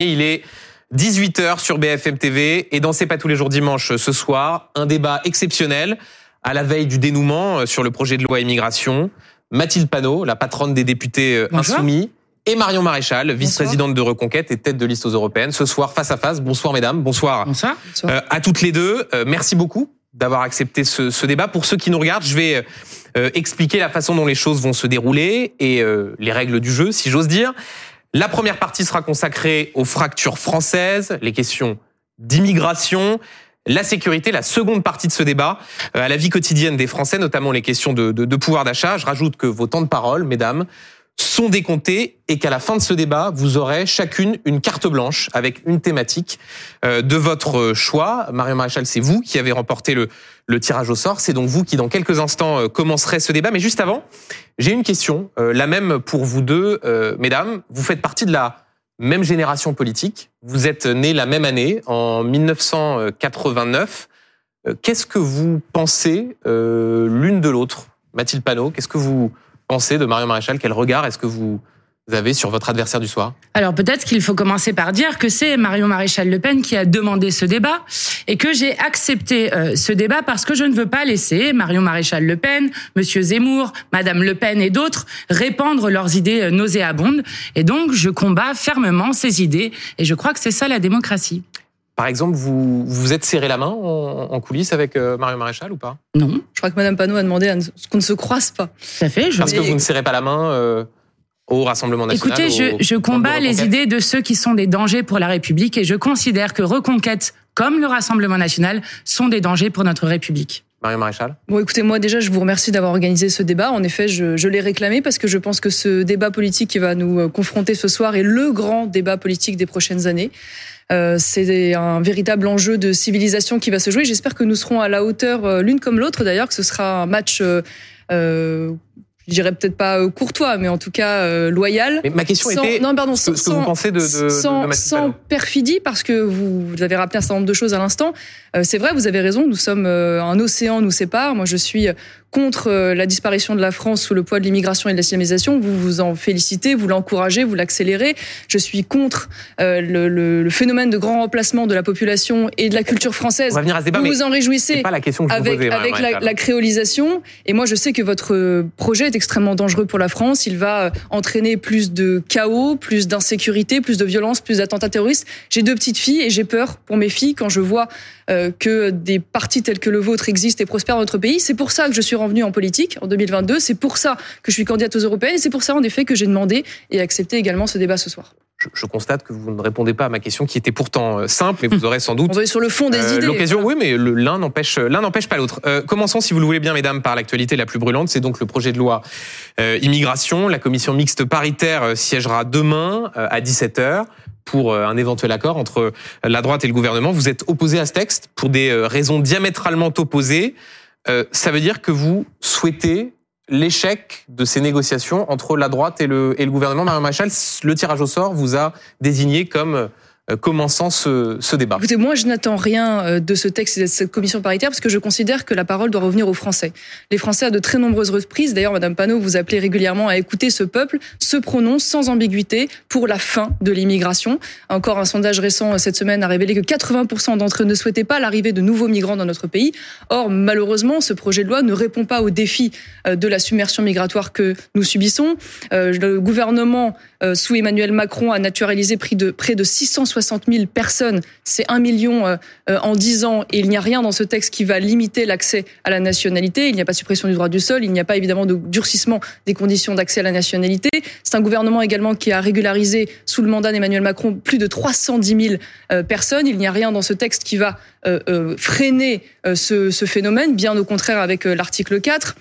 Il est 18h sur BFM TV et dans C'est pas tous les jours dimanche ce soir, un débat exceptionnel à la veille du dénouement euh, sur le projet de loi immigration. Mathilde Panot, la patronne des députés euh, insoumis, et Marion Maréchal, vice-présidente de Reconquête et tête de liste aux européennes, ce soir face à face. Bonsoir mesdames, bonsoir, bonsoir. Euh, à toutes les deux. Euh, merci beaucoup d'avoir accepté ce, ce, débat. Pour ceux qui nous regardent, je vais euh, expliquer la façon dont les choses vont se dérouler et les règles du jeu, si j'ose dire. La première partie sera consacrée aux fractures françaises, les questions d'immigration, la sécurité, la seconde partie de ce débat, euh, à la vie quotidienne des Français, notamment les questions de, pouvoir d'achat. Je rajoute que vos temps de parole, mesdames, sont décomptés et qu'à la fin de ce débat, vous aurez chacune une carte blanche avec une thématique euh, de votre choix. Marion Maréchal, c'est vous qui avez remporté le, le tirage au sort. C'est donc vous qui, dans quelques instants, euh, commencerez ce débat. Mais juste avant, j'ai une question, la même pour vous deux, mesdames. Vous faites partie de la même génération politique. Vous êtes nés la même année, en 1989. Euh, qu'est-ce que vous pensez euh, l'une de l'autre? Mathilde Panot, qu'est-ce que vous pensez de Marion Maréchal Quel regard est-ce que vous avez sur votre adversaire du soir? Alors peut-être qu'il faut commencer par dire que c'est Marion Maréchal Le Pen qui a demandé ce débat et que j'ai accepté euh, ce débat parce que je ne veux pas laisser Marion Maréchal Le Pen, Monsieur Zemmour, Madame Le Pen et d'autres répandre leurs idées euh, nauséabondes. Et donc je combats fermement ces idées et je crois que c'est ça la démocratie. Par exemple, vous vous êtes serré la main en, coulisses avec euh, Marion Maréchal ou pas? Non. Je crois que Madame Panot a demandé à ce qu'on ne se croise pas. Ça fait. Je... Parce que vous ne serrez pas la main au Rassemblement national Écoutez, je, je combats les idées de ceux qui sont des dangers pour la République et je considère que Reconquête, comme le Rassemblement national, sont des dangers pour notre République. Marion Maréchal Bon, écoutez, moi déjà, je vous remercie d'avoir organisé ce débat. En effet, je, je l'ai réclamé parce que je pense que ce débat politique qui va nous euh, confronter ce soir est le grand débat politique des prochaines années. Euh, c'est un véritable enjeu de civilisation qui va se jouer. J'espère que nous serons à la hauteur euh, l'une comme l'autre, d'ailleurs, que ce sera un match euh, je dirais peut-être pas courtois, mais en tout cas euh, loyal. Mais ma question sans, était non, pardon, ce que vous pensez de, de, sans, de sans perfidie, parce que vous, vous, avez rappelé un certain nombre de choses à l'instant. Euh, c'est vrai, vous avez raison, nous sommes euh, un océan nous sépare. Moi, je suis contre euh, la disparition de la France sous le poids de l'immigration et de l'islamisation. Vous vous en félicitez, vous l'encouragez, vous l'accélérez. Je suis contre euh, le, le, le, phénomène de grand remplacement de la population et de la culture française. On va venir à ce débat, vous vous en réjouissez pas la question que je avec, vous posais, avec la, la, créolisation. Et moi, je sais que votre projet est extrêmement dangereux pour la France. Il va entraîner plus de chaos, plus d'insécurité, plus de violence, plus d'attentats terroristes. J'ai deux petites filles et j'ai peur pour mes filles quand je vois euh, que des partis tels que le vôtre existent et prospèrent dans notre pays. C'est pour ça que je suis revenue en politique en 2022. C'est pour ça que je suis candidate aux européennes. Et c'est pour ça, en effet, que j'ai demandé et accepté également ce débat ce soir. Je, je, constate que vous ne répondez pas à ma question qui était pourtant euh, simple, mais vous aurez sans doute. On va sur le fond des euh, idées. L'occasion, voilà. oui, mais l'un n'empêche l'un n'empêche pas l'autre. Euh, commençons, si vous le voulez bien, mesdames, par l'actualité la plus brûlante. C'est donc le projet de loi euh, immigration. La commission mixte paritaire euh, siégera demain à 17 h pour un éventuel accord entre la droite et le gouvernement. Vous êtes opposé à ce texte pour des raisons diamétralement opposées. ça veut dire que vous souhaitez l'échec de ces négociations entre la droite et le, et le gouvernement. Marion Machal, le tirage au sort vous a désigné comme commençant ce, ce, débat Écoutez, moi, je n'attends rien de ce texte et de cette commission paritaire parce que je considère que la parole doit revenir aux Français. Les Français, à de très nombreuses reprises, d'ailleurs, Madame Panot, vous appelez régulièrement à écouter ce peuple, se prononce sans ambiguïté pour la fin de l'immigration. Encore un sondage récent cette semaine a révélé que 80% d'entre eux ne souhaitaient pas l'arrivée de nouveaux migrants dans notre pays. Or, malheureusement, ce projet de loi ne répond pas aux défis de la submersion migratoire que nous subissons. Le gouvernement, sous Emmanuel Macron, a naturalisé près de, près de 660 60 000 personnes, c'est un million euh, en 10 ans, et il n'y a rien dans ce texte qui va limiter l'accès à la nationalité. Il n'y a pas de suppression du droit du sol, il n'y a pas évidemment de durcissement des conditions d'accès à la nationalité. C'est un gouvernement également qui a régularisé sous le mandat d'Emmanuel Macron plus de 310 000 euh, personnes. Il n'y a rien dans ce texte qui va euh, euh, freiner ce, ce, phénomène, bien au contraire avec l'article 4.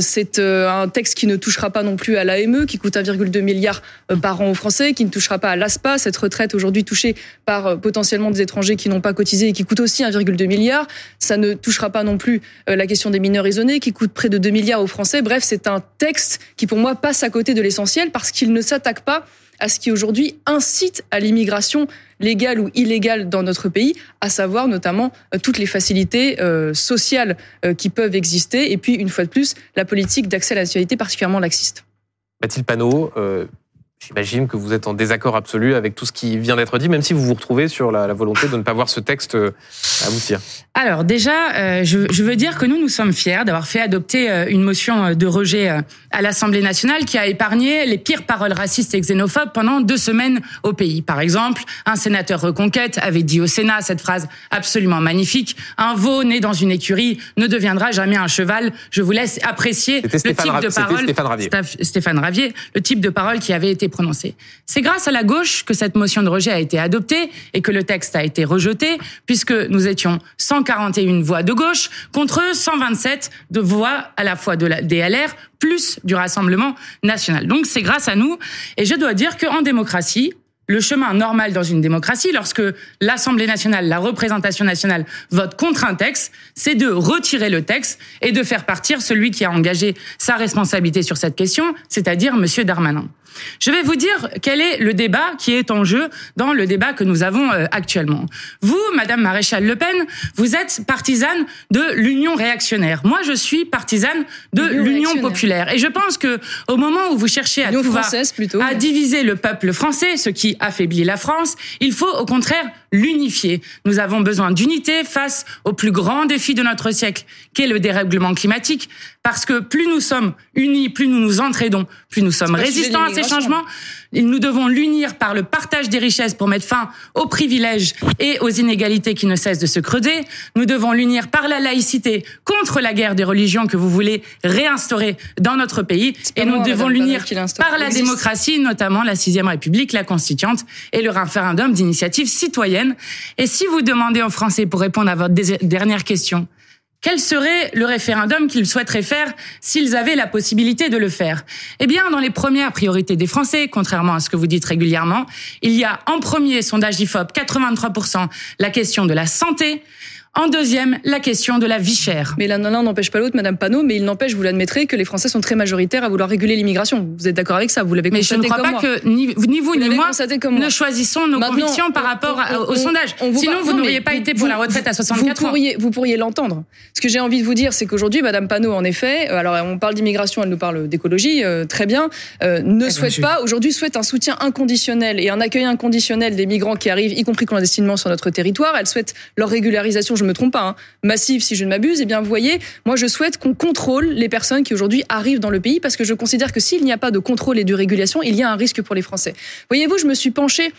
C'est un texte qui ne touchera pas non plus à l'AME, qui coûte 1,2 milliard par an aux Français, qui ne touchera pas à l'ASPA, cette retraite aujourd'hui touchée par potentiellement des étrangers qui n'ont pas cotisé et qui coûte aussi 1,2 milliard. Ça ne touchera pas non plus la question des mineurs isolés, qui coûte près de 2 milliards aux Français. Bref, c'est un texte qui, pour moi, passe à côté de l'essentiel parce qu'il ne s'attaque pas à ce qui aujourd'hui incite à l'immigration légale ou illégale dans notre pays, à savoir notamment toutes les facilités euh, sociales euh, qui peuvent exister, et puis une fois de plus, la politique d'accès à la nationalité particulièrement laxiste. Mathilde Panot, euh, J'imagine que vous êtes en désaccord absolu avec tout ce qui vient d'être dit, même si vous vous retrouvez sur la, la volonté de ne pas voir ce texte euh, aboutir. Alors déjà, euh, je, je, veux dire que nous, nous sommes fiers d'avoir fait adopter euh, une motion de rejet à l'Assemblée nationale qui a épargné les pires paroles racistes et xénophobes pendant deux semaines au pays. Par exemple, un sénateur reconquête avait dit au Sénat cette phrase absolument magnifique Un veau né dans une écurie ne deviendra jamais un cheval. Je vous laisse apprécier le type de parole. Stéphane Ravier. Stéphane Ravier, le type de parole qui avait été C'est grâce à la gauche que cette motion de rejet a été adoptée et que le texte a été rejeté, puisque nous étions 141 voix de gauche contre 127 de voix à la fois de la DLR plus du Rassemblement national. Donc c'est grâce à nous. Et je dois dire qu'en démocratie, le chemin normal dans une démocratie, lorsque l'Assemblée nationale, la représentation nationale vote contre un texte, c'est de retirer le texte et de faire partir celui qui a engagé sa responsabilité sur cette question, c'est-à-dire Monsieur Darmanin. Je vais vous dire quel est le débat qui est en jeu dans le débat que nous avons euh, actuellement. Vous, Madame Maréchal Le Pen, vous êtes partisane de l'Union réactionnaire. Moi, je suis partisane de l'Union populaire. Et je pense que au moment où vous cherchez à, plutôt, à diviser le peuple français, ce qui affaiblit la France, il faut au contraire l'unifier. Nous avons besoin d'unité face au plus grand défi de notre siècle, qu'est le dérèglement climatique, parce que plus nous sommes unis, plus nous nous entraidons, plus nous sommes résistants à ces changements. Nous devons l'unir par le partage des richesses pour mettre fin aux privilèges et aux inégalités qui ne cessent de se creuser. Nous devons l'unir par la laïcité contre la guerre des religions que vous voulez réinstaurer dans notre pays. Et nous devons l'unir par la démocratie, notamment la sixième République, la constituante et le référendum d'initiative citoyenne. Et si vous demandez aux Français pour répondre à votre dernière question, quel serait le référendum qu'ils souhaiteraient faire s'ils avaient la possibilité de le faire? Eh bien, dans les premières priorités des Français, contrairement à ce que vous dites régulièrement, il y a en premier sondage IFOP 83% la question de la santé, en deuxième, la question de la vie chère. Mais l'un n'empêche pas l'autre, Madame Panot, mais il n'empêche, vous l'admettrez, que les Français sont très majoritaires à vouloir réguler l'immigration. Vous êtes d'accord avec ça? Vous l'avez constaté Mais je ne crois pas que ni, ni vous, ni moi ne choisissons nos convictions par rapport au sondage. Sinon, vous n'auriez pas été pour la retraite à 64 vous pourriez, ans. Vous pourriez l'entendre. Ce que j'ai envie de vous dire, c'est qu'aujourd'hui, Madame Panot, en effet, euh, alors on parle d'immigration, elle nous parle d'écologie, euh, très bien, euh, ne souhaite pas, aujourd'hui souhaite un soutien inconditionnel et un accueil inconditionnel des migrants qui arrivent, y compris clandestinement sur notre territoire. Elle souhaite leur régularisation, je me trompe pas, hein, massive, si je ne m'abuse, eh bien, vous voyez, moi, je souhaite qu'on contrôle les personnes qui aujourd'hui arrivent dans le pays parce que je considère que s'il n'y a pas de contrôle et de régulation, il y a un risque pour les Français. Voyez-vous, je me suis penchée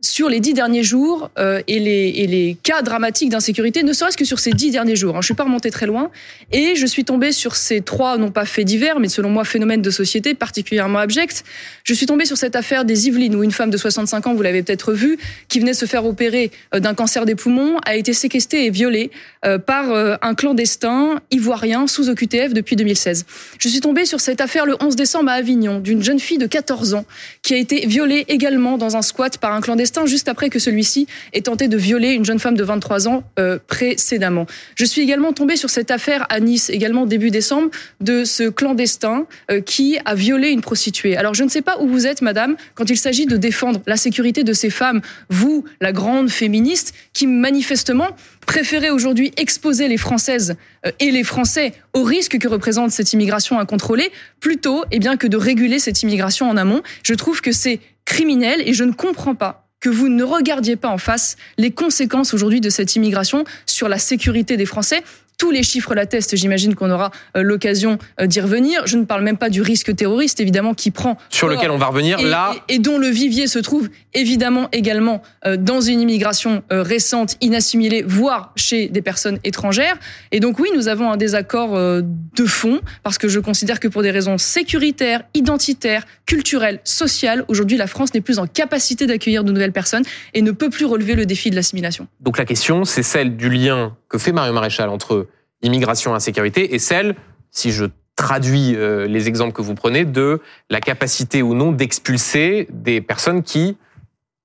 sur les dix derniers jours euh, et, les, cas dramatiques d'insécurité, ne serait-ce que sur ces dix derniers jours. Hein. Je suis pas remontée très loin et je suis tombée sur ces trois, non pas faits divers, mais selon moi phénomènes de société particulièrement abjects. Je suis tombée sur cette affaire des Yvelines où une femme de 65 ans, vous l'avez peut-être vu, qui venait se faire opérer euh, d'un cancer des poumons, a été séquestrée et violée euh, par un clandestin ivoirien sous OQTF depuis 2016. Je suis tombée sur cette affaire le 11 décembre à Avignon d'une jeune fille de 14 ans qui a été violée également dans un squat par un clandestin juste après que celui-ci ait tenté de violer une jeune femme de 23 ans euh, précédemment. Je suis également tombée sur cette affaire à Nice, également début décembre, de ce clandestin euh, qui a violé une prostituée. Alors je ne sais pas où vous êtes, madame, quand il s'agit de défendre la sécurité de ces femmes, vous, la grande féministe, qui manifestement préférez aujourd'hui exposer les Françaises euh, et les Français au risque que représente cette immigration incontrôlée, plutôt eh bien, que de réguler cette immigration en amont. Je trouve que c'est criminel et je ne comprends pas que vous ne regardiez pas en face les conséquences aujourd'hui de cette immigration sur la sécurité des Français tous les chiffres l'attestent, j'imagine qu'on aura euh, l'occasion euh, d'y revenir. Je ne parle même pas du risque terroriste, évidemment, qui prend... Sur lequel on va revenir, et, là... Et, dont le vivier se trouve, évidemment, également euh, dans une immigration récente, inassimilée, voire chez des personnes étrangères. Et donc oui, nous avons un désaccord de fond, parce que je considère que pour des raisons sécuritaires, identitaires, culturelles, sociales, aujourd'hui, la France n'est plus en capacité d'accueillir de nouvelles personnes et ne peut plus relever le défi de l'assimilation. Donc la question, c'est celle du lien que fait Mario Maréchal entre immigration, insécurité, et celle, si je traduis euh, les exemples que vous prenez, de la capacité ou non d'expulser des personnes qui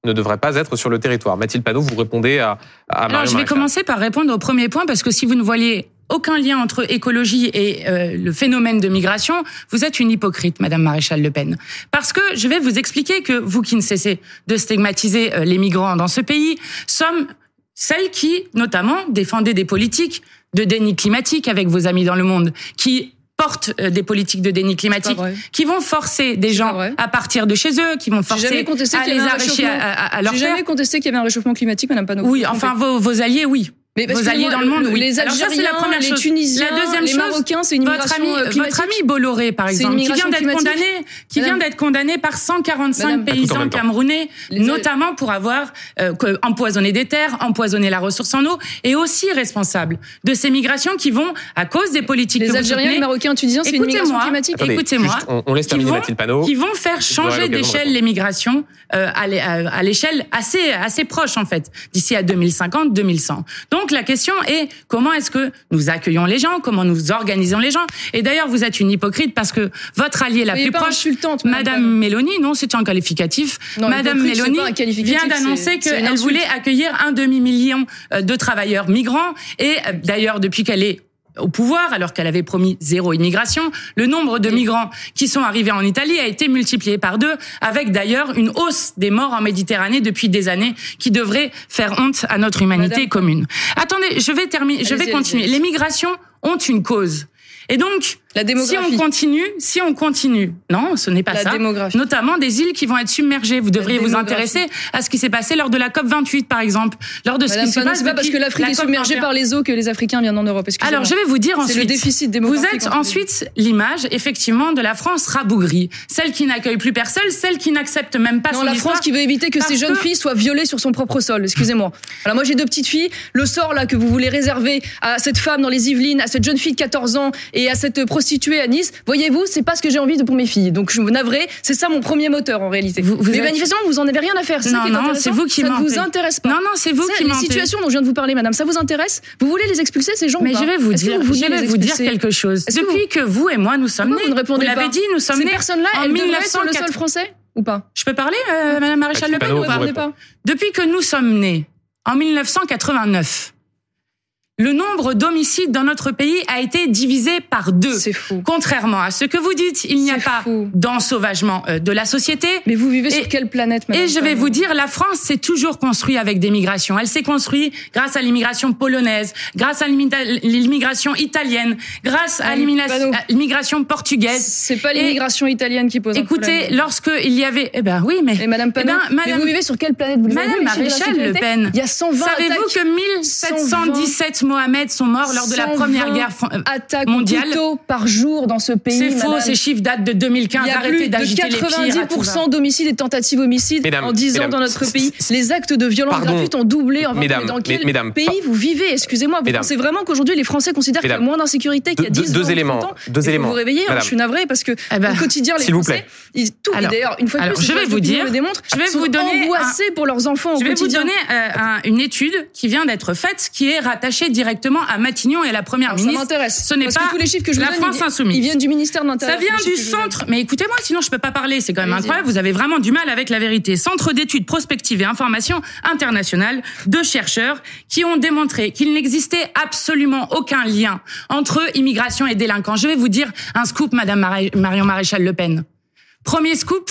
ne devraient pas être sur le territoire. Mathilde Panot, vous répondez à, à Alors, je vais commencer par répondre au premier point, parce que si vous ne voyez aucun lien entre écologie et euh, le phénomène de migration, vous êtes une hypocrite, Madame Maréchal Le Pen. Parce que je vais vous expliquer que vous qui ne cessez de stigmatiser euh, les migrants dans ce pays, sommes celles qui, notamment, défendaient des politiques de déni climatique avec vos amis dans le monde, qui portent euh, des politiques de déni climatique, qui vont forcer des gens à partir de chez eux, qui vont forcer à les arracher à, à, à leur J'ai jamais contesté qu'il y avait un réchauffement climatique, Madame Panot. Oui, enfin vos, vos alliés, oui. Mais vos alliés dans le monde, oui. Les Algériens, la première les Tunisiens, la deuxième les chose, Marocains, c'est une votre ami, climatique. votre ami Bolloré, par exemple, qui vient d'être condamné, qui vient d'être condamné par 145 Madame, paysans camerounais, notamment pour avoir euh, empoisonné des terres, empoisonné la ressource en eau, et aussi responsable de ces migrations qui vont à cause des politiques les que Algériens, les Marocains, Tunisiens, c'est une migration climatique. Écoutez-moi, on, on laisse terminer Mathilde Panot. Qui vont faire changer d'échelle les migrations euh, à l'échelle assez assez proche en fait, d'ici à 2050, 2100. Donc la question est comment est-ce que nous accueillons les gens, comment nous organisons les gens? Et d'ailleurs, vous êtes une hypocrite parce que votre allié la plus proche, Madame Mélanie, non, c'est un qualificatif. Madame Mélanie vient d'annoncer qu'elle voulait accueillir un demi-million euh, de travailleurs migrants. Et euh, d'ailleurs, depuis qu'elle est au pouvoir, alors qu'elle avait promis zéro immigration, le nombre de migrants qui sont arrivés en Italie a été multiplié par deux, avec d'ailleurs une hausse des morts en Méditerranée depuis des années, qui devrait faire honte à notre humanité commune. Attendez, je vais terminer, je vais continuer. Les migrations ont une cause. Et donc, la si on continue, si on continue, non, ce n'est pas la ça. Démographie. Notamment des îles qui vont être submergées. Vous devriez vous intéresser à ce qui s'est passé lors de la COP 28, par exemple, lors de ce qui se passe. Pas parce que l'Afrique est submergée par les eaux que les Africains viennent en Europe. Alors, je vais vous dire ensuite. C'est le déficit démographique. Vous êtes ensuite l'image, effectivement, de la France rabougrie, celle qui n'accueille plus personne, celle qui n'accepte même pas non, son la France qui veut éviter que ces jeunes filles soient violées sur son propre sol. Excusez-moi. Alors moi, j'ai deux petites filles. Le sort là que vous voulez réserver à cette femme dans les Yvelines, à cette jeune fille de 14 ans et à cette prostituée à Nice, voyez-vous, c'est pas ce que j'ai envie de pour mes filles. Donc je me navré, c'est ça mon premier moteur en réalité. Vous, vous Mais manifestement, vous en avez rien à faire. Non, ça non, c'est vous qui Ça ne vous intéresse pas. Non, non, c'est vous ça, qui Les situations dont je viens de vous parler, madame, ça vous intéresse Vous voulez les expulser ces gens Mais ou pas je vais vous dire, vous je vais vous dire quelque chose. Depuis que vous et moi nous sommes nés, vous ne répondez l'avez pas dit, nous sommes Ces nés personnes-là, en elles devraient être sur le 1904. sol français ou pas Je peux parler, euh, Madame Maréchal Le Pen ou pas pas. Depuis que nous sommes nés, en 1989, le nombre d'homicides dans notre pays a été divisé par deux. C'est fou. Contrairement à ce que vous dites, il n'y a pas d'ensauvagement euh, de la société. Mais vous vivez Et- sur quelle planète, madame Et je vais vous dire, la France s'est toujours construite avec des migrations. Elle s'est construite grâce à l'immigration polonaise, grâce à l'immigration italienne, grâce à Ah, l'immigration portugaise. C'est pas l'immigration italienne qui pose Écoutez, problème. lorsque il y avait, eh ben oui, mais Et Madame Panot, ben, mais Madame- vous vivez sur quelle planète vous Madame Maréchal Le Pen, Il y a 120 savez-vous que 1717 Mohamed sont morts lors de la 120 première guerre euh, attaques mondiale au couteau par jour dans ce pays. C'est faux, ces chiffres datent de 2015. Il y a Arrêtez plus de d'agiter les pires. à tout va. 90% d'homicides et tentatives homicides Mesdames, en 10 ans mesdames, dans notre pays. Les actes de violence gratuite ont doublé. Enfin, Mesdames, dans quel pays vous vivez? Excusez-moi, vous Mesdames. pensez vraiment qu'aujourd'hui les Français considèrent qu'il y a moins d'insécurité qu'il y a Deux- 10 deux 20, éléments, 30 ans? deux éléments. Vous réveiller, hein, Madame. je suis navrée parce que Eh ben, au quotidien les s'il vous Français, plaît. ils, tout, d'ailleurs une fois de plus, je vais vous dire- je vais vous donner angoissés pour leurs enfants au Je vais vous donner un- une étude qui vient d'être faite, qui est rattachée directement à Matignon et à la première Alors, ça ministre. m'intéresse. Ce n'est pas que tous les chiffres que je la donne, France ils- insoumise. Ils viennent du ministère de Ça l'Intérieur. vient les du centre, mais écoutez-moi, sinon je peux pas parler, c'est quand même incroyable, vous avez vraiment du mal avec la vérité. Centre d'études prospectives et informations internationales de chercheurs qui ont démontré qu'il n'existait absolument aucun lien entre immigration et délinquants. Je vais vous dire un scoop, Madame Marion Maréchal Le Pen. Premier scoop,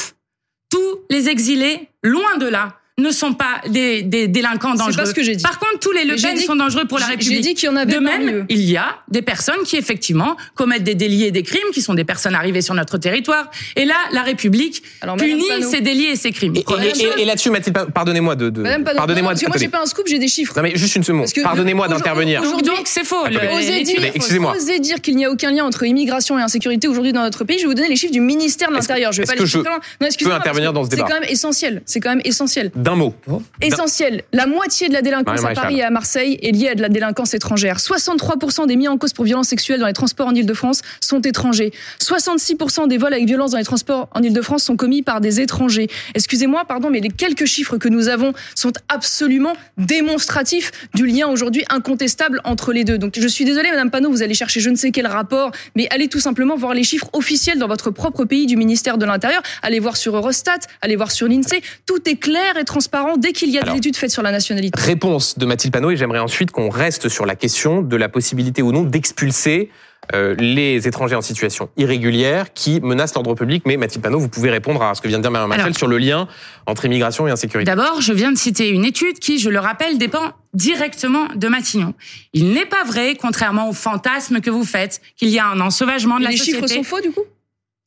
tous les exilés, loin de là, ne sont pas des, des délinquants C'est dangereux. pas ce que j'ai dit. Par contre, tous les Le Pen sont dangereux pour la République. j'ai dit qu'il y en avait De même, eux. il y a des personnes qui effectivement commettent des délits et des crimes, qui sont des personnes arrivées sur notre territoire. Et là, la République Alors, punit ces délits et ces crimes. Et, et- et- et là-dessus, Mathilde, pa- pardonnez-moi de, de pardonnez-moi non, parce que moi j'ai pas un scoop, j'ai des chiffres. Non mais juste une seconde. Pardonnez-moi d'intervenir. Donc, Aujourd'hui- c'est faux. Attendez. Osez dire, dire qu'il n'y a aucun lien entre immigration et insécurité aujourd'hui dans notre pays. Je vais vous donner les chiffres du ministère de l'Intérieur. Je vais est-ce pas que les je excusez-moi, intervenir dans ce débat C'est quand même essentiel. C'est quand même essentiel. D'un mot. Essentiel. La moitié de la délinquance à. Paris et à Marseille est liée à de la délinquance étrangère. 63% des mis en cause pour violences sexuelles dans les transports en Ile-de-France sont étrangers. 66% des vols avec violence dans les transports en Ile-de-France sont commis par des étrangers. Excusez-moi, pardon, mais les quelques chiffres que nous avons sont absolument démonstratifs du lien aujourd'hui incontestable entre les deux. Donc je suis désolée, Madame Panot, vous allez chercher je ne sais quel rapport, mais allez tout simplement voir les chiffres officiels dans votre propre pays du ministère de l'Intérieur. Allez voir sur Eurostat, allez voir sur l'INSEE. Tout est clair et transparent dès qu'il y a Alors, des études faites sur la nationalité. Réponse de Mathilde Panot et j'aimerais ensuite qu'on reste sur la question de la possibilité ou non d'expulser euh, les étrangers en situation irrégulière qui menacent l'ordre public. Mais Mathilde Panot, vous pouvez répondre à ce que vient de dire Maréchal Alors- sur le lien entre immigration et insécurité. D'abord, je viens de citer une étude qui, je le rappelle, dépend directement de Matignon. Il n'est pas vrai, contrairement au fantasme que vous faites, qu'il y a un ensauvagement de Et la les société. chiffres sont faux du coup?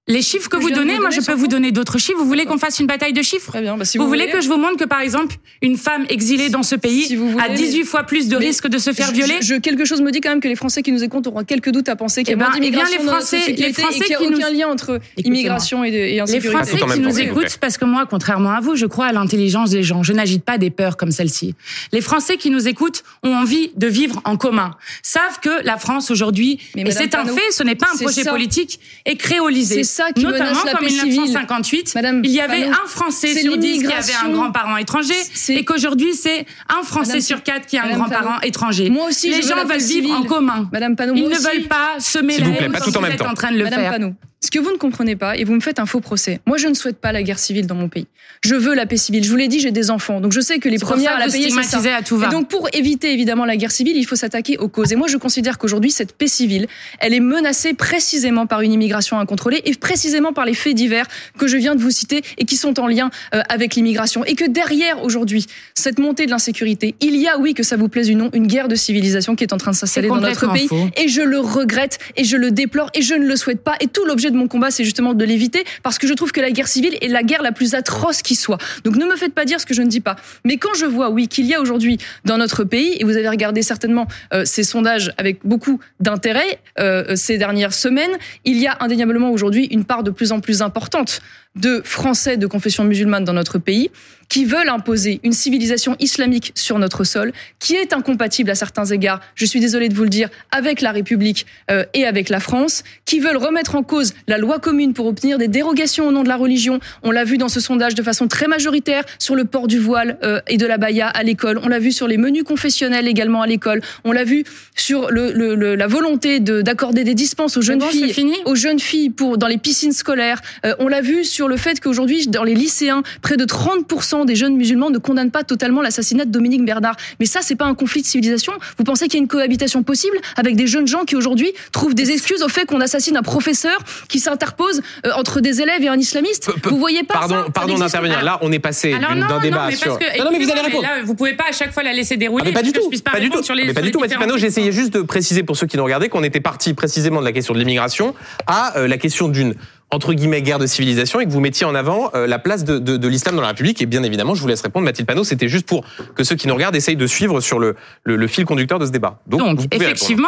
Les chiffres que Que vous donnez, moi je peux vous faux donner d'autres chiffres. Vous voulez qu'on fasse une bataille de chiffres Très bien. Bah, si vous, vous, voulez que je vous montre que par exemple une femme exilée dans ce pays Si vous voulez, a 18 mais- fois plus de risque de se faire Je- violer je, quelque chose me dit quand même que les Français qui nous écoutent auront quelques doutes à penser qu'il y a Eh ben, moins eh bien, d'immigration les dans notre Français- les Français et qu'il n'y a qui nous- lien entre immigration et, de- et Les. Français qui nous écoutent, parce que moi, contrairement à vous, je crois à l'intelligence des gens. Je n'agite pas des peurs comme celle-ci. Les Français qui nous écoutent ont envie de vivre en commun, savent que la France aujourd'hui, Mais et c'est un fait, ce n'est pas un projet politique, est créolisé. Ça qui Notamment menace la comme paix civile. 1958, Madame il y avait un Français sur dix qui avait un grand-parent étranger, et qu'aujourd'hui c'est un Français Madame- sur quatre qui a un grand-parent étranger. moi aussi, les je gens veulent vivre en civile. commun. Madame Ils ne aussi, veulent pas semer S'il la vous plaît, haine pas tout en même temps. en train de le Madame faire. Ce que vous ne comprenez pas, et vous me faites un faux procès, moi je ne souhaite pas la guerre civile dans mon pays. Je veux la paix civile. Je vous l'ai dit, j'ai des enfants, donc je sais que les premières à la payer, c'est ça. à tout va. Et donc pour éviter évidemment la guerre civile, il faut s'attaquer aux causes. Et moi je considère qu'aujourd'hui cette paix civile, elle est menacée précisément par une immigration incontrôlée et précisément par les faits divers que je viens de vous citer et qui sont en lien euh, avec l'immigration. Et que derrière aujourd'hui cette montée de l'insécurité, il y a oui que ça vous plaise ou non une guerre de civilisation qui est en train de s'installer dans notre pays. faux. Et je le regrette et je le déplore et je ne le souhaite pas. Et tout l'objet de mon combat, c'est justement de l'éviter parce que je trouve que la guerre civile est la guerre la plus atroce qui soit. Donc ne me faites pas dire ce que je ne dis pas. Mais quand je vois, oui, qu'il y a aujourd'hui dans notre pays, et vous avez regardé certainement euh, ces sondages avec beaucoup d'intérêt euh, ces dernières semaines, il y a indéniablement aujourd'hui une part de plus en plus importante de Français de confession musulmane dans notre pays qui veulent imposer une civilisation islamique sur notre sol, qui est incompatible à certains égards, je suis désolée de vous le dire, avec la République euh, et avec la France, qui veulent remettre en cause la loi commune pour obtenir des dérogations au nom de la religion. On l'a vu dans ce sondage de façon très majoritaire sur le port du voile euh, et de la baya à l'école. On l'a vu sur les menus confessionnels également à l'école. On l'a vu sur le, le- le- la volonté de- d'accorder des dispenses aux jeunes bon, filles fini aux jeunes filles pour dans les piscines scolaires. Euh, on l'a vu sur le fait qu'aujourd'hui dans les lycéens, près de 30% des jeunes musulmans ne condamnent pas totalement l'assassinat de Dominique Bernard. Mais ça, c'est pas un conflit de civilisation. Vous pensez qu'il y a une cohabitation possible avec des jeunes gens qui aujourd'hui trouvent des excuses au fait qu'on assassine un professeur qui s'interpose euh, entre des élèves et un islamiste Vous voyez pas Pardon, ça pardon d'intervenir. Là, on est passé d'un débat mais sur. parce que, non, non, mais vous allez répondre. Là, vous pouvez pas à chaque fois la laisser dérouler. Ah, mais pas du tout, je puisse pas pas du tout. sur les- mais pas sur du les tout, Mathilde Panot. J'essayais juste de préciser pour ceux qui nous regardaient qu'on était parti précisément de la question de l'immigration à euh, la question d'une entre guillemets guerre de civilisation et que vous mettiez en avant euh, la place de, de, de l'islam dans la République et bien évidemment je vous laisse répondre Mathilde Panot c'était juste pour que ceux qui nous regardent essayent de suivre sur le, le, le fil conducteur de ce débat donc, répondre.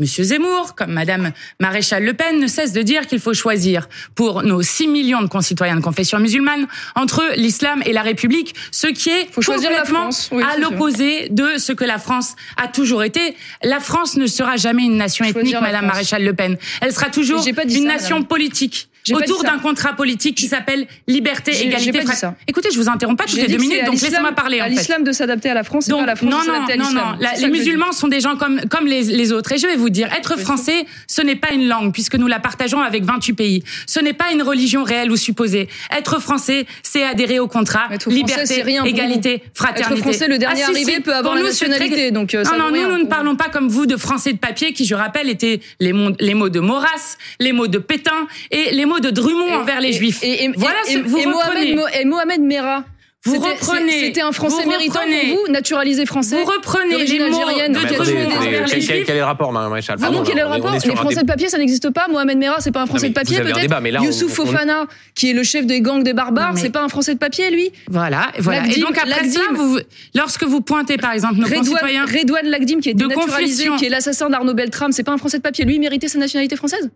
Monsieur Zemmour, comme Madame Maréchal Le Pen, ne cesse de dire qu'il faut choisir pour nos 6 millions de concitoyens de confession musulmane entre l'islam et la République, ce qui est Faut choisir la complètement France, oui, à l'opposé de ce que la France a toujours été. La France ne sera jamais une nation ethnique, Madame France. Maréchal Le Pen. Elle sera toujours une ça, nation madame. politique. Autour d'un contrat politique qui s'appelle liberté, égalité, pas dit fra- ça. Écoutez, je vous interromps pas toutes les deux minutes, donc laissez-moi parler. À l'islam de s'adapter à la France, Donc, pas à la France non, non, à non, non. La- les musulmans sont des gens comme, comme les, les autres. Et je vais vous dire, être Oui. français, ce n'est pas une langue, puisque nous la partageons avec 28 pays. Ce n'est pas une religion réelle ou supposée. Être français, c'est adhérer au contrat. Être liberté, rien égalité, fraternité. Être français, le dernier Ah, arrivé si. peut avoir la nous, très- nationalité, donc, euh, ça non, non, nous, nous ne parlons pas comme vous de français de papier, qui, je rappelle, étaient les mots, les mots de Maurras, les mots de Pétain et les mots de Drummond envers les Juifs. Et, et- voilà, ce- vous. Mohamed, Mo- et Mohamed Merah. Vous C'était- reprenez. C'était un Français Vous méritant reprenez. pour vous, naturalisé français. Vous reprenez les mots de Drummond quel, est le rapport Marie Maréchal Ah Pardon, quel est le rapport Les un Français de papier, ça n'existe pas. Mohamed Merah, c'est pas un Français de papier, peut-être. Youssouf Fofana, qui est le chef des gangs des barbares, c'est pas un Français de papier, lui? Voilà, voilà. Et donc après ça, vous, lorsque vous pointez par exemple nos concitoyens, Redouane, Lagdim, qui est confession. qui est l'assassin d'Arnaud Beltrame, c'est pas un Français de papier. Lui, il méritait sa nationalité française?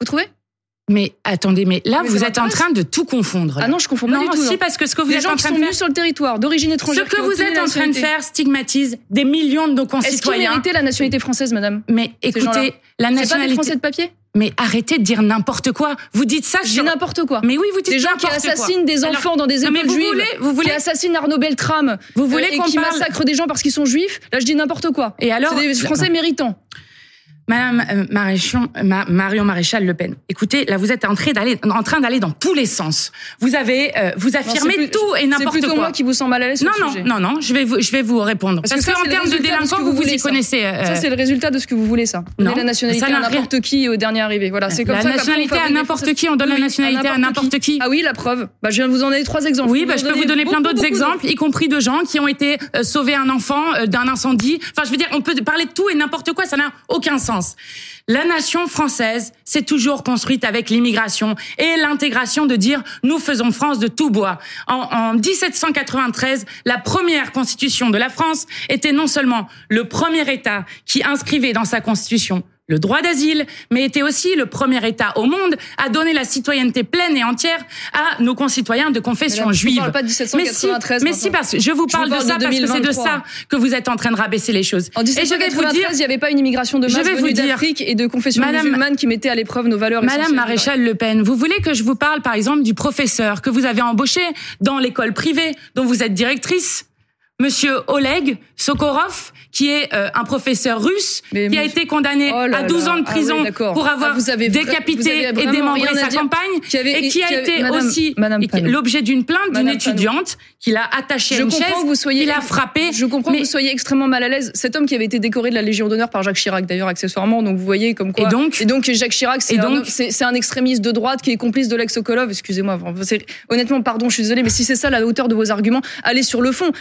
Vous trouvez? Mais attendez, mais là Mais vous êtes en train de tout confondre. là. Ah non, je confonds pas non, du tout. si non. parce que ce que vous Les êtes gens en qui train sont de faire, venus sur le territoire d'origine ce étrangère. que qui ont vous êtes en train de nationalité. faire stigmatise des millions de nos Est-ce concitoyens. méritait la nationalité française, madame Mais écoutez, la C'est pas des nationalité. Français de papier Mais arrêtez de dire n'importe quoi. Vous dites ça Je dis sur. n'importe quoi. Mais oui, vous dites Des gens qui quoi. assassinent des Alors, enfants dans des mais écoles vous juives, voulez, vous voulez, qui assassinent Arnaud Beltrame, vous voulez euh, et qu'on qui parle. massacrent des gens parce qu'ils sont juifs. Là, je dis n'importe quoi. Et alors, C'est des Français méritants. Madame euh, Ma- Marion Maréchal Le Pen, écoutez, là vous êtes en train d'aller, en train d'aller dans tous les sens. Vous avez, euh, vous affirmez plus- tout et n'importe C'est plutôt quoi. moi qui vous sent mal à l'aise Non, non, sujet. non, non, je vais vous, je vais vous répondre. Parce Parce, que ça, le termes de délinquants, vous vous voulez, y ça. connaissez. euh, Ça, c'est le résultat de ce que vous voulez, ça. Donner Non, la nationalité à n'importe qui au dernier arrivé. Voilà, c'est comme La ça. qu'après, nationalité on à n'importe qui, on donne la nationalité à n'importe qui. Ah oui, la preuve. Bah, je viens de vous en donner trois exemples. Oui, Je bah, peux je peux vous donner plein d'autres exemples, y compris de gens qui ont été euh, sauvés un enfant d'un incendie. Enfin, je veux dire, on peut parler de tout et n'importe quoi, ça n'a aucun sens. La nation française s'est toujours construite avec l'immigration et l'intégration de dire nous faisons France de tout bois. En, en 1793, la première constitution de la France était non seulement le premier État qui inscrivait dans sa constitution le droit d'asile, mais était aussi le premier État au monde à donner la citoyenneté pleine et entière à nos concitoyens de confession juive. parle pas de mais si, 1793 mais si parce que je vous Je vous parle de ça parce que c'est de 2023. ça que vous êtes en train de rabaisser les choses. En et je vais vous 1793, dire, il n'y avait pas une immigration de masse venue d'Afrique et de confession Madame- musulmane qui mettait à l'épreuve nos valeurs Madame. Maréchal Le Pen, vous voulez que je vous parle par exemple du professeur que vous avez embauché dans l'école privée dont vous êtes directrice? Monsieur Oleg Sokorov, qui est euh, un professeur russe, Mais qui a monsieur- été condamné Oh à 12 là. ans de Ah prison oui, pour avoir Ah, vous avez vra- décapité vous avez et démembré sa campagne, Qui avait- et qui a qui avait- été Madame- aussi qui- l'objet d'une plainte d'une étudiante qu'il a attachée à une chaise, que vous soyez. qu'il a frappé. Je comprends mais- que vous soyez extrêmement mal à l'aise. Cet homme qui avait été décoré de la Légion d'honneur par Jacques Chirac, d'ailleurs, accessoirement. Donc, vous voyez comme quoi. Et donc- Jacques Chirac, c'est Et un, donc- homme- c'est c'est un extrémiste de droite qui est complice de l'ex-Sokolov. Excusez-moi. Honnêtement, pardon, je suis désolée, mais si c'est ça la hauteur de vos arguments, allez sur le fond.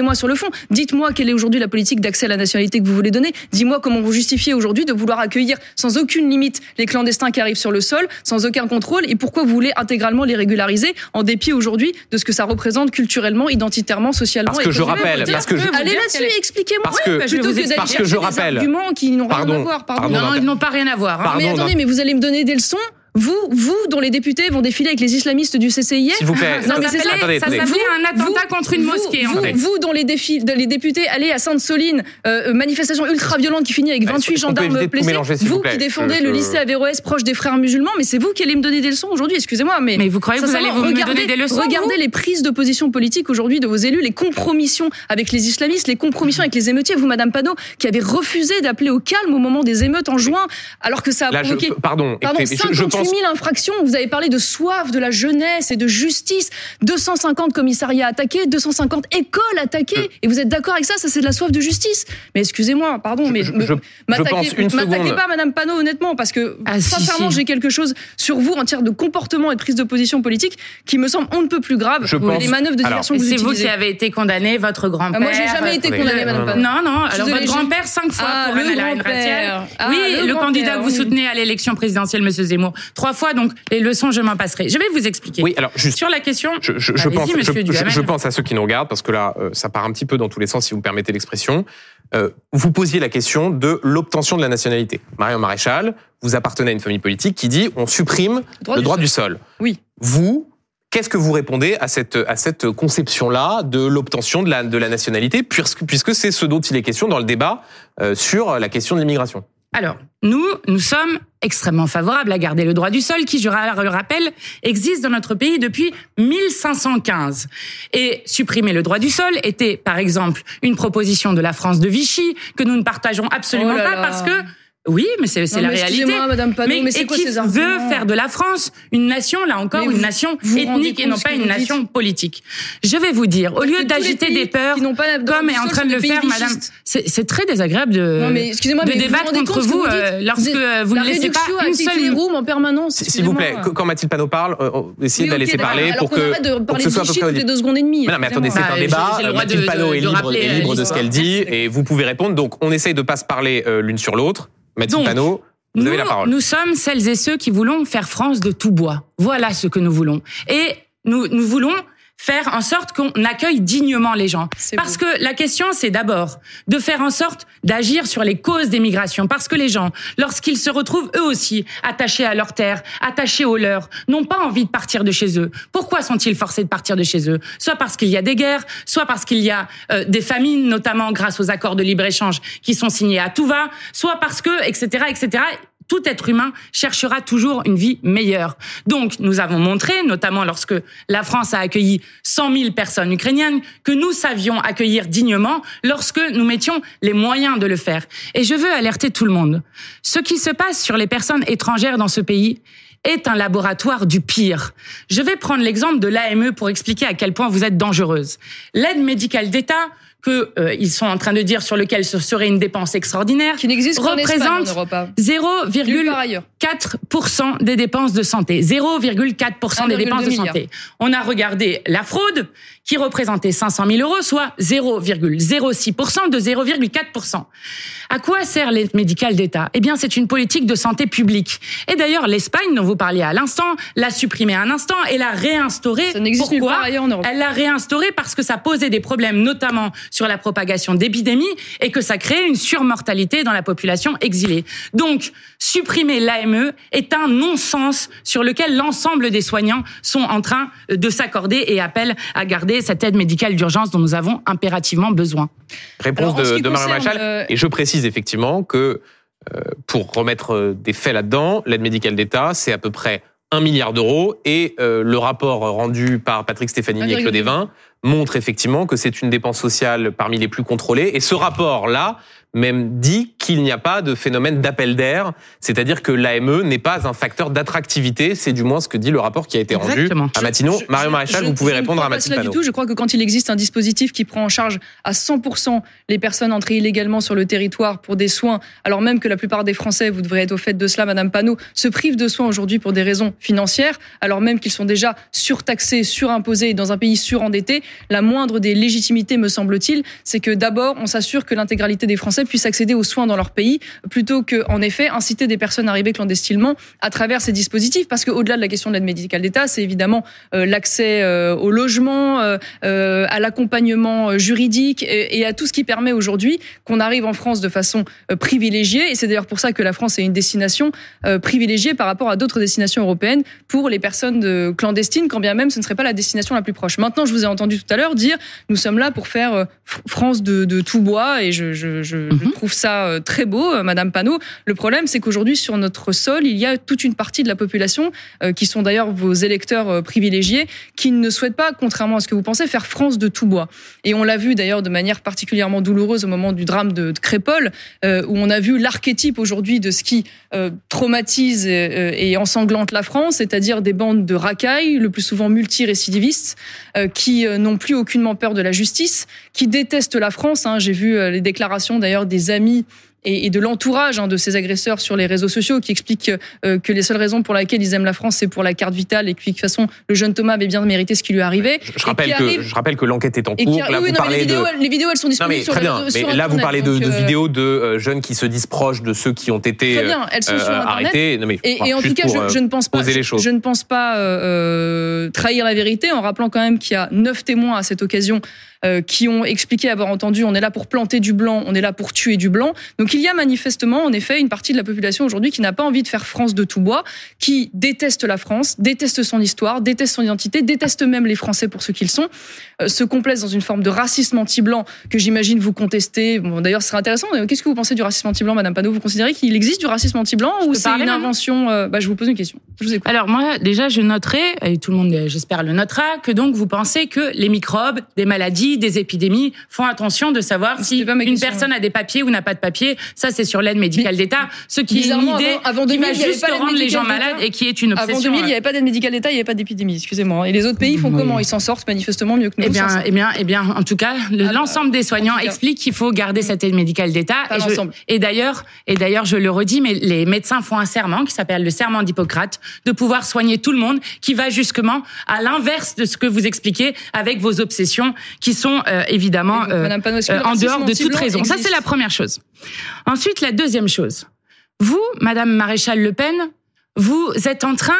Répondez-moi sur le fond. Dites-moi quelle est aujourd'hui la politique d'accès à la nationalité que vous voulez donner. Dis-moi comment vous justifiez aujourd'hui de vouloir accueillir sans aucune limite les clandestins qui arrivent sur le sol, sans aucun contrôle, et pourquoi vous voulez intégralement les régulariser en dépit aujourd'hui de ce que ça représente culturellement, identitairement, socialement. Parce que et je rappelle, dire parce que je, que- Allez là-dessus, expliquez-moi. Parce que- Plutôt vous que parce que je des rappelle- arguments qui n'ont rien à voir. Pardon. pardon, Non, ils n'ont pas rien à voir. hein. Pardon, mais attendez, mais vous allez me donner des leçons vous, vous, dont les députés vont défiler avec les islamistes du CCIF s'il vous plaît. Ça Non, mais c'est s'appelait Attendez, ça s'appelait un attentat vous- contre une vous- mosquée, en vous, fait. vous, dont les, députés allaient à Sainte-Soline, euh, manifestation ultra violente qui finit avec Bah, 28 est-ce qu'on peut gendarmes blessés. vous vous plaît qui défendez Je- le je- lycée Averroès proche des frères musulmans, mais c'est vous qui allez me donner des leçons aujourd'hui, excusez-moi. Mais, Mais vous croyez que vous allez vous me regardez- donner des leçons Regardez vous les prises de position politique aujourd'hui de vos élus, les compromissions avec les islamistes, les compromissions avec les émeutiers. Vous, Madame Panot, qui avez refusé d'appeler au calme au moment des émeutes en juin, alors que ça a Là, je, provoqué pardon, Pardon, écoutez, je, 58 je pense 000 infractions. Vous avez parlé de soif, de la jeunesse et de justice. 250 commissariats attaqués, 250 écoles attaquées. Et vous êtes d'accord avec ça? Ça, c'est de la soif de justice. Mais excusez-moi, pardon, mais je, je m'attaquez pas, Madame Panot, honnêtement, parce que Ah, si, sincèrement, si. j'ai quelque chose sur vous en termes de comportement et de prise de position politique qui me semble on ne peut plus grave. Je pense- les manœuvres de diversion vous c'est vous utilisez. qui avez été condamné, votre grand-père. Ah, moi, j'ai jamais été condamnée, Madame Panot. Non, non. Alors votre grand-père cinq fois Ah, pour le grand-père. Ah, oui, le candidat que vous soutenez à l'élection présidentielle, Monsieur Zemmour, trois fois. Donc les leçons, je m'en passerai. Je vais vous expliquer. Oui, alors juste. Sur la question. Je, je- je pense, je, pense à ceux qui nous regardent parce que là, euh, ça part un petit peu dans tous les sens, si vous me permettez l'expression. Euh, vous posiez la question de l'obtention de la nationalité. Marion Maréchal, vous appartenez à une famille politique qui dit on supprime Droit le du droit sol. du sol. Oui. Vous, qu'est-ce que vous répondez à cette à cette conception-là de l'obtention de la de la nationalité, puisque puisque c'est ce dont il est question dans le débat euh, sur la question de l'immigration? Alors, nous, nous sommes extrêmement favorables à garder le droit du sol, qui, je le rappelle, existe dans notre pays depuis 1515. Et supprimer le droit du sol était, par exemple, une proposition de la France de Vichy, que nous ne partageons absolument Oh là pas, là. parce que, oui, mais c'est la mais réalité. Madame Panot, mais, mais, c'est et quoi qui ces veut faire de la France une nation, là encore, une nation vous vous rendez ethnique et non pas une nation politique. Je vais vous dire, au lieu d'agiter des peurs, pas comme du est en train de le faire Madame, c'est c'est très désagréable de, Non, mais excusez-moi, de mais vous vous débattre contre vous, vous euh, lorsque Vous ne la laissez pas une seule room en permanence. S'il vous plaît, que- quand Mathilde Panot parle, euh, essayez de la laisser parler pour que pour que parler ce soit toutes les deux secondes et demie. Non, mais attendez, c'est Bah, un débat. droit Mathilde de- Panot est libre, euh, libre de ce qu'elle dit et vous pouvez répondre. Donc, on essaye de pas se parler l'une sur l'autre. Mathilde Donc, Panot, vous nous, avez la parole. nous sommes celles et ceux qui voulons faire France de tout bois. Voilà ce que nous voulons. Et nous, nous voulons faire en sorte qu'on accueille dignement les gens. Parce beau. que la question, c'est d'abord de faire en sorte d'agir sur les causes des migrations. Parce que les gens, lorsqu'ils se retrouvent eux aussi attachés à leur terre, attachés aux leurs, n'ont pas envie de partir de chez eux. Pourquoi sont-ils forcés de partir de chez eux? Soit parce qu'il y a des guerres, soit parce qu'il y a euh, des famines, notamment grâce aux accords de libre-échange qui sont signés à tout va, soit parce que, etc., etc., tout être humain cherchera toujours une vie meilleure. Donc, nous avons montré, notamment lorsque la France a accueilli 100 000 personnes ukrainiennes, que nous savions accueillir dignement lorsque nous mettions les moyens de le faire. Et je veux alerter tout le monde. Ce qui se passe sur les personnes étrangères dans ce pays est un laboratoire du pire. Je vais prendre l'exemple de l'AME pour expliquer à quel point vous êtes dangereuse. L'aide médicale d'État qu'ils euh, sont en train de dire sur lequel ce serait une dépense extraordinaire, qui n'existe représente 0,4% des dépenses de santé. 0,4% des dépenses de santé. On a regardé la fraude, qui représentait 500 000 euros, soit 0,06% de 0,4%. À quoi sert l'aide médicale d'État? Eh bien, c'est une politique de santé publique. Et d'ailleurs, l'Espagne, dont vous parliez à l'instant, l'a supprimée un instant et l'a réinstaurée. Ça n'existe Pourquoi en Europe. Elle l'a réinstaurée parce que ça posait des problèmes, notamment sur la propagation d'épidémies et que ça crée une surmortalité dans la population exilée. Donc, supprimer l'AME est un non-sens sur lequel l'ensemble des soignants sont en train de s'accorder et appellent à garder cette aide médicale d'urgence dont nous avons impérativement besoin. Réponse de, de Mario Machal. Euh, et je précise effectivement que, euh, pour remettre euh, des faits là-dedans, l'aide médicale d'État, c'est à peu près 1 milliard d'euros et le rapport rendu par Patrick Stefanini et Claude Evin montre effectivement que c'est une dépense sociale parmi les plus contrôlées. Et ce rapport-là même dit qu'il n'y a pas de phénomène d'appel d'air, c'est-à-dire que l'AME n'est pas un facteur d'attractivité, c'est du moins ce que dit le rapport qui a été rendu à Matignon. Mario Maréchal, vous pouvez répondre à Matignon. Pas du tout. Je crois que quand il existe un dispositif qui prend en charge à 100% les personnes entrées illégalement sur le territoire pour des soins, alors même que la plupart des Français, vous devrez être au fait de cela, Madame Panot, se privent de soins aujourd'hui pour des raisons financières, alors même qu'ils sont déjà surtaxés, surimposés dans un pays surendetté, la moindre des légitimités, me semble-t-il, c'est que d'abord, on s'assure que l'intégralité des Français puissent accéder aux soins dans leur pays, plutôt que, en effet, inciter des personnes à arriver clandestinement à travers ces dispositifs. Parce qu'au-delà de la question de l'aide médicale d'État, c'est évidemment euh, l'accès euh, au logement, euh, à l'accompagnement juridique et, à tout ce qui permet aujourd'hui qu'on arrive en France de façon privilégiée. Et c'est d'ailleurs pour ça que la France est une destination privilégiée par rapport à d'autres destinations européennes pour les personnes clandestines, quand bien même ce ne serait pas la destination la plus proche. Maintenant, je vous ai entendu tout à l'heure dire, nous sommes là pour faire France de, tout bois, et je, je mhm. trouve ça euh, très beau, euh, Madame Panot. Le problème, c'est qu'aujourd'hui, sur notre sol, il y a toute une partie de la population, euh, qui sont d'ailleurs vos électeurs privilégiés, qui ne souhaitent pas, contrairement à ce que vous pensez, faire France de tout bois. Et on l'a vu d'ailleurs de manière particulièrement douloureuse au moment du drame de, Crépole, où on a vu l'archétype aujourd'hui de ce qui traumatise et, ensanglante la France, c'est-à-dire des bandes de racailles, le plus souvent multirécidivistes, qui n'ont plus aucunement peur de la justice, qui détestent la France. Hein. J'ai vu les déclarations d'ailleurs des amis et, de l'entourage hein, de ces agresseurs sur les réseaux sociaux qui expliquent euh, que les seules raisons pour lesquelles ils aiment la France, c'est pour la carte vitale et que de toute façon, le jeune Thomas avait bien mérité ce qui lui arrivait. Je, rappelle, que, je rappelle que l'enquête est en cours. là, oui, les, vidéos, les, vidéos, elles sont disponibles mais, très bien, mais là, vous parlez de, euh, vidéos de euh, jeunes qui se disent proches de ceux qui ont été très bien, elles sont sur arrêtés. Non, mais, et, en tout cas, je, ne pense pas, je, ne pense pas trahir la vérité en rappelant quand même qu'il y a neuf témoins à cette occasion qui ont expliqué avoir entendu on est là pour planter du blanc, on est là pour tuer du blanc. Donc il y a manifestement en effet une partie de la population aujourd'hui qui n'a pas envie de faire France de tout bois, qui déteste la France, déteste son histoire, déteste son identité, déteste même les Français pour ce qu'ils sont, euh, se complaise dans une forme de racisme anti-blanc que j'imagine vous contestez. Bon, d'ailleurs, ce serait intéressant. Qu'est-ce que vous pensez du racisme anti-blanc, Madame Panot? Vous considérez qu'il existe du racisme anti-blanc ou c'est une invention euh, bah, Je vous pose une question. Je vous Alors moi, déjà, je noterai, et tout le monde, j'espère, le notera, que donc vous pensez que les microbes, des maladies, des épidémies font attention de savoir si une personne a des papiers ou n'a pas de papiers. Ça, c'est sur l'aide médicale d'État. Ce qui est une idée avant, 2000, qui va juste rendre les gens malades et qui est une obsession. Avant 2000, il n'y avait pas d'aide médicale d'État, il n'y avait pas d'épidémie. Excusez-moi. Et les autres pays font comment? Ils s'en sortent manifestement mieux que nous. Eh bien, eh bien, eh bien, en tout cas, ah, l'ensemble des soignants expliquent qu'il faut garder cette aide médicale d'État. Et, d'ailleurs, et d'ailleurs, je le redis, mais les médecins font un serment qui s'appelle le serment d'Hippocrate de pouvoir soigner tout le monde, qui va justement à l'inverse de ce que vous expliquez avec vos obsessions, qui sont euh, évidemment euh, euh, en dehors de toute raison. Ça, c'est la première chose. Ensuite, la deuxième chose. Vous, Madame Maréchal Le Pen, vous êtes en train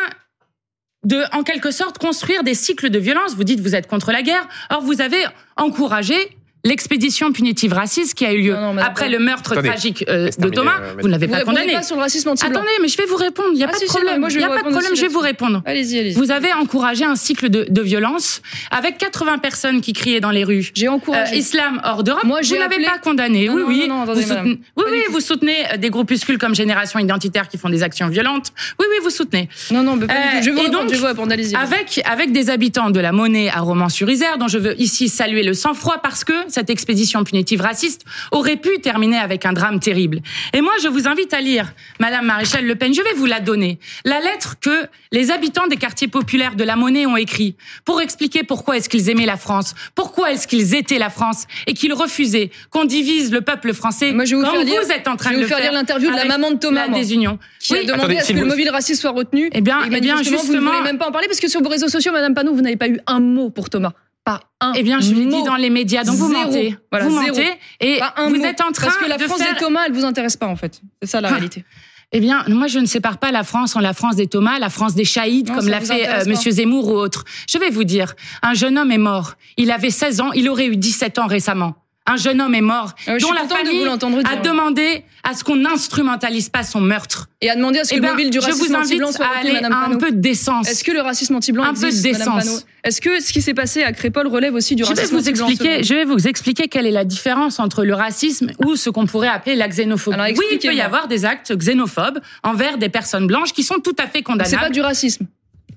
de, en quelque sorte, construire des cycles de violence. Vous dites vous êtes contre la guerre. Or, vous avez encouragé l'expédition punitive raciste qui a eu lieu Non, non, madame après le meurtre Attendez, tragique euh, de Thomas, euh, vous ne l'avez pas condamné. pas sur le racisme. Attendez, mais je vais vous répondre. Il n'y a Ah, pas si, de si, non, problème. moi, je Il vais n'y a vous pas de répondre problème. Je vais vous répondre. Allez-y, allez-y. Vous avez encouragé un cycle de, de violence avec 80 personnes qui criaient dans les rues. J'ai Euh, encouragé. islam hors d'Europe, Moi, vous n'avez appelé- pas condamné. Non, oui, non, oui. non, non, attendez, vous soutenez, oui, Pas oui, du tout. vous soutenez euh, des groupuscules comme Génération Identitaire qui font des actions violentes. Oui, oui, vous soutenez. Non, non, Euh. Je vais vous répondre, je vous répondre. Avec, avec des habitants de la monnaie à Romans-sur-Isère, dont je veux ici saluer le sang-froid parce que cette expédition punitive raciste aurait pu terminer avec un drame terrible. Et moi, je vous invite à lire, Madame Maréchal Le Pen, je vais vous la donner, la lettre que les habitants des quartiers populaires de la monnaie ont écrit pour expliquer pourquoi est-ce qu'ils aimaient la France, pourquoi est-ce qu'ils étaient la France et qu'ils refusaient qu'on divise le peuple français Moi, je vais vous lire- êtes en train je vais de vous le faire lire l'interview de la maman de Thomas, la désunion. qui a demandé Attendez, à ce que le mobile raciste soit retenu. Eh bien, Et eh bien, manifestement, vous ne justement- voulez même pas en parler parce que sur vos réseaux sociaux, Madame Panou, vous n'avez pas eu un mot pour Thomas. Pas un Eh bien, je l'ai dit dans les médias, donc vous Zéro. mentez. Voilà, vous zéro. mentez et vous mot. êtes en train Parce que la de France faire... des Thomas, elle vous intéresse pas, en fait. C'est ça, la Ah. réalité. Eh bien, moi, je ne sépare pas la France en la France des Thomas, la France des Chahides, Non, comme l'a fait euh. Monsieur Zemmour ou autre. Je vais vous dire, un jeune homme est mort. Il avait 16 ans, il aurait eu 17 ans récemment. Un jeune homme est mort, Ah dont la de famille a dire. demandé à ce qu'on n'instrumentalise pas son meurtre. Et à demander à ce que Eh le ben, mobile du je racisme anti-blanc soit à aller Madame à un peu de décence. Est-ce que le racisme anti-blanc Un peu de décence. Est-ce que ce qui s'est passé à Crépol relève aussi du Je racisme vous anti-blanc, je vais vous expliquer quelle est la différence entre le racisme ou ce qu'on pourrait appeler la xénophobie. Alors, oui, il peut y avoir des actes xénophobes envers des personnes blanches qui sont tout à fait vous C'est condamnables. pas du racisme.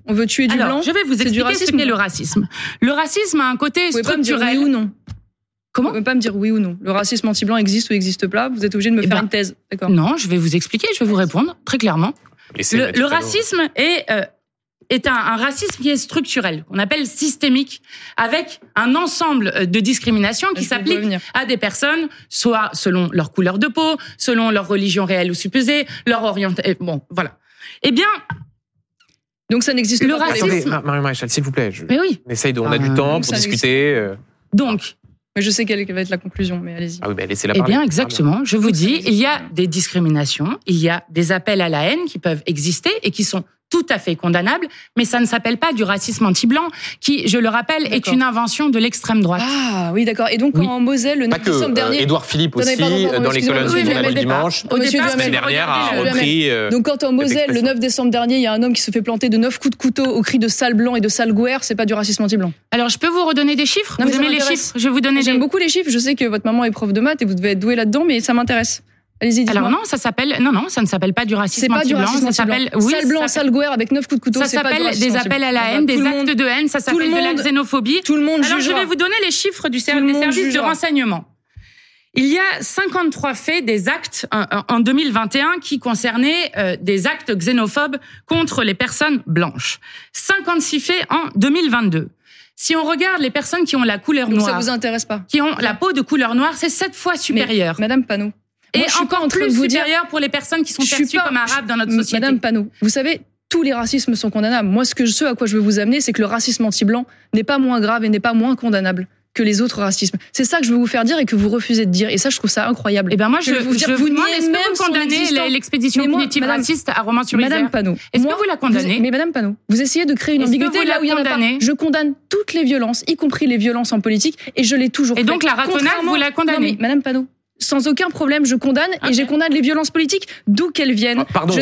On veut tuer du Alors, blanc. je vais vous expliquer ce qu'est le racisme. Le racisme a un côté Vous pouvez pas me dire structurel. oui ou non. Comment Vous pouvez pas me dire oui ou non. Le racisme anti-blanc existe ou n'existe pas. Vous êtes obligé de me Eh faire ben, une thèse. D'accord. Non, je vais vous expliquer, je vais vous répondre très clairement. Le, le racisme est, euh, est un, un racisme qui est structurel, qu'on appelle systémique, avec un ensemble euh, de discriminations qui s'appliquent à des personnes, soit selon leur couleur de peau, selon leur religion réelle ou supposée, leur orientation. Bon, voilà. Eh bien, Donc ça n'existe Le pas. les racisme-. Attendez, Mar- Marie Maréchal, s'il vous plaît. Je... mais oui. On essaye de, on a Ah, du temps pour discuter. euh. Donc, Mais je sais quelle va être la conclusion, mais allez-y. Ah oui, bah laissez-la Eh bien, exactement. Je vous dis, il y a des discriminations, il y a des appels à la haine qui peuvent exister et qui sont tout à fait condamnables, mais ça ne s'appelle pas du racisme anti-blanc, qui, je le rappelle, est une invention de l'extrême droite. Ah oui, d'accord. Et donc Oui. en Moselle, le Pas 9 que. décembre euh, dernier. Édouard Philippe aussi, pardon, pardon, euh, dans les colonnes oui, du mais Journal du. Dimanche, Au Monsieur départ, la semaine dernière, a repris. euh, Donc quand en Moselle, le expression. 9 décembre dernier, il y a un homme qui se fait planter de 9 coups de couteau au cri de sale blanc et de sale gouère, c'est pas du racisme anti-blanc. Alors, je peux vous redonner des chiffres? Non, Vous aimez les chiffres? Je vais vous donner J'aime des... beaucoup les chiffres, je sais que votre maman est prof de maths et vous devez être doué là-dedans, mais ça m'intéresse. Alors non, ça s'appelle non non, ça ne s'appelle pas du c'est racisme pas du anti-blanc, racisme ça s'appelle oui, sale blanc, sale avec 9 coups de couteau, ça s'appelle des appels à la haine, des actes de haine, ça s'appelle de la xénophobie. Tout le monde Alors, je vais vous donner les chiffres du ser- Tout le des services de renseignement. Il y a 53 faits des actes en- en en 2021 qui concernaient euh, des actes xénophobes contre les personnes blanches. 56 faits en 2022. Si on regarde les personnes qui ont la couleur Donc ça noire, vous intéresse pas. qui ont la peau de couleur noire, c'est sept fois supérieur. Mais, Madame Panot. Et moi, je suis pas encore en train plus de vous dire- pour les personnes qui sont perçues pas- comme arabes dans notre société. Madame Panot, vous savez, tous les racismes sont condamnables. Moi, ce, que, ce à quoi je veux vous amener, c'est que le racisme anti-blanc n'est pas moins grave et n'est pas moins condamnable que les autres racismes. C'est ça que je veux vous faire dire et que vous refusez de dire. Et ça, je trouve ça incroyable. Eh ben moi, Je je, vous dire, je vous vous demande, est-ce que vous condamnez l'expédition punitive madame- raciste à Romans-sur-Isère Madame Panot, Est-ce que vous la condamnez? vous- Mais Madame Panot, vous essayez de créer une ambiguïté là où il y en a pas. Je condamne toutes les violences, y compris les violences en politique, et je l'ai toujours Et fait. donc la ratonnade, vous la condamnez? Non, mais Madame Panot, sans aucun problème, je condamne et je condamne les violences politiques d'où qu'elles viennent. Ah, Pardon,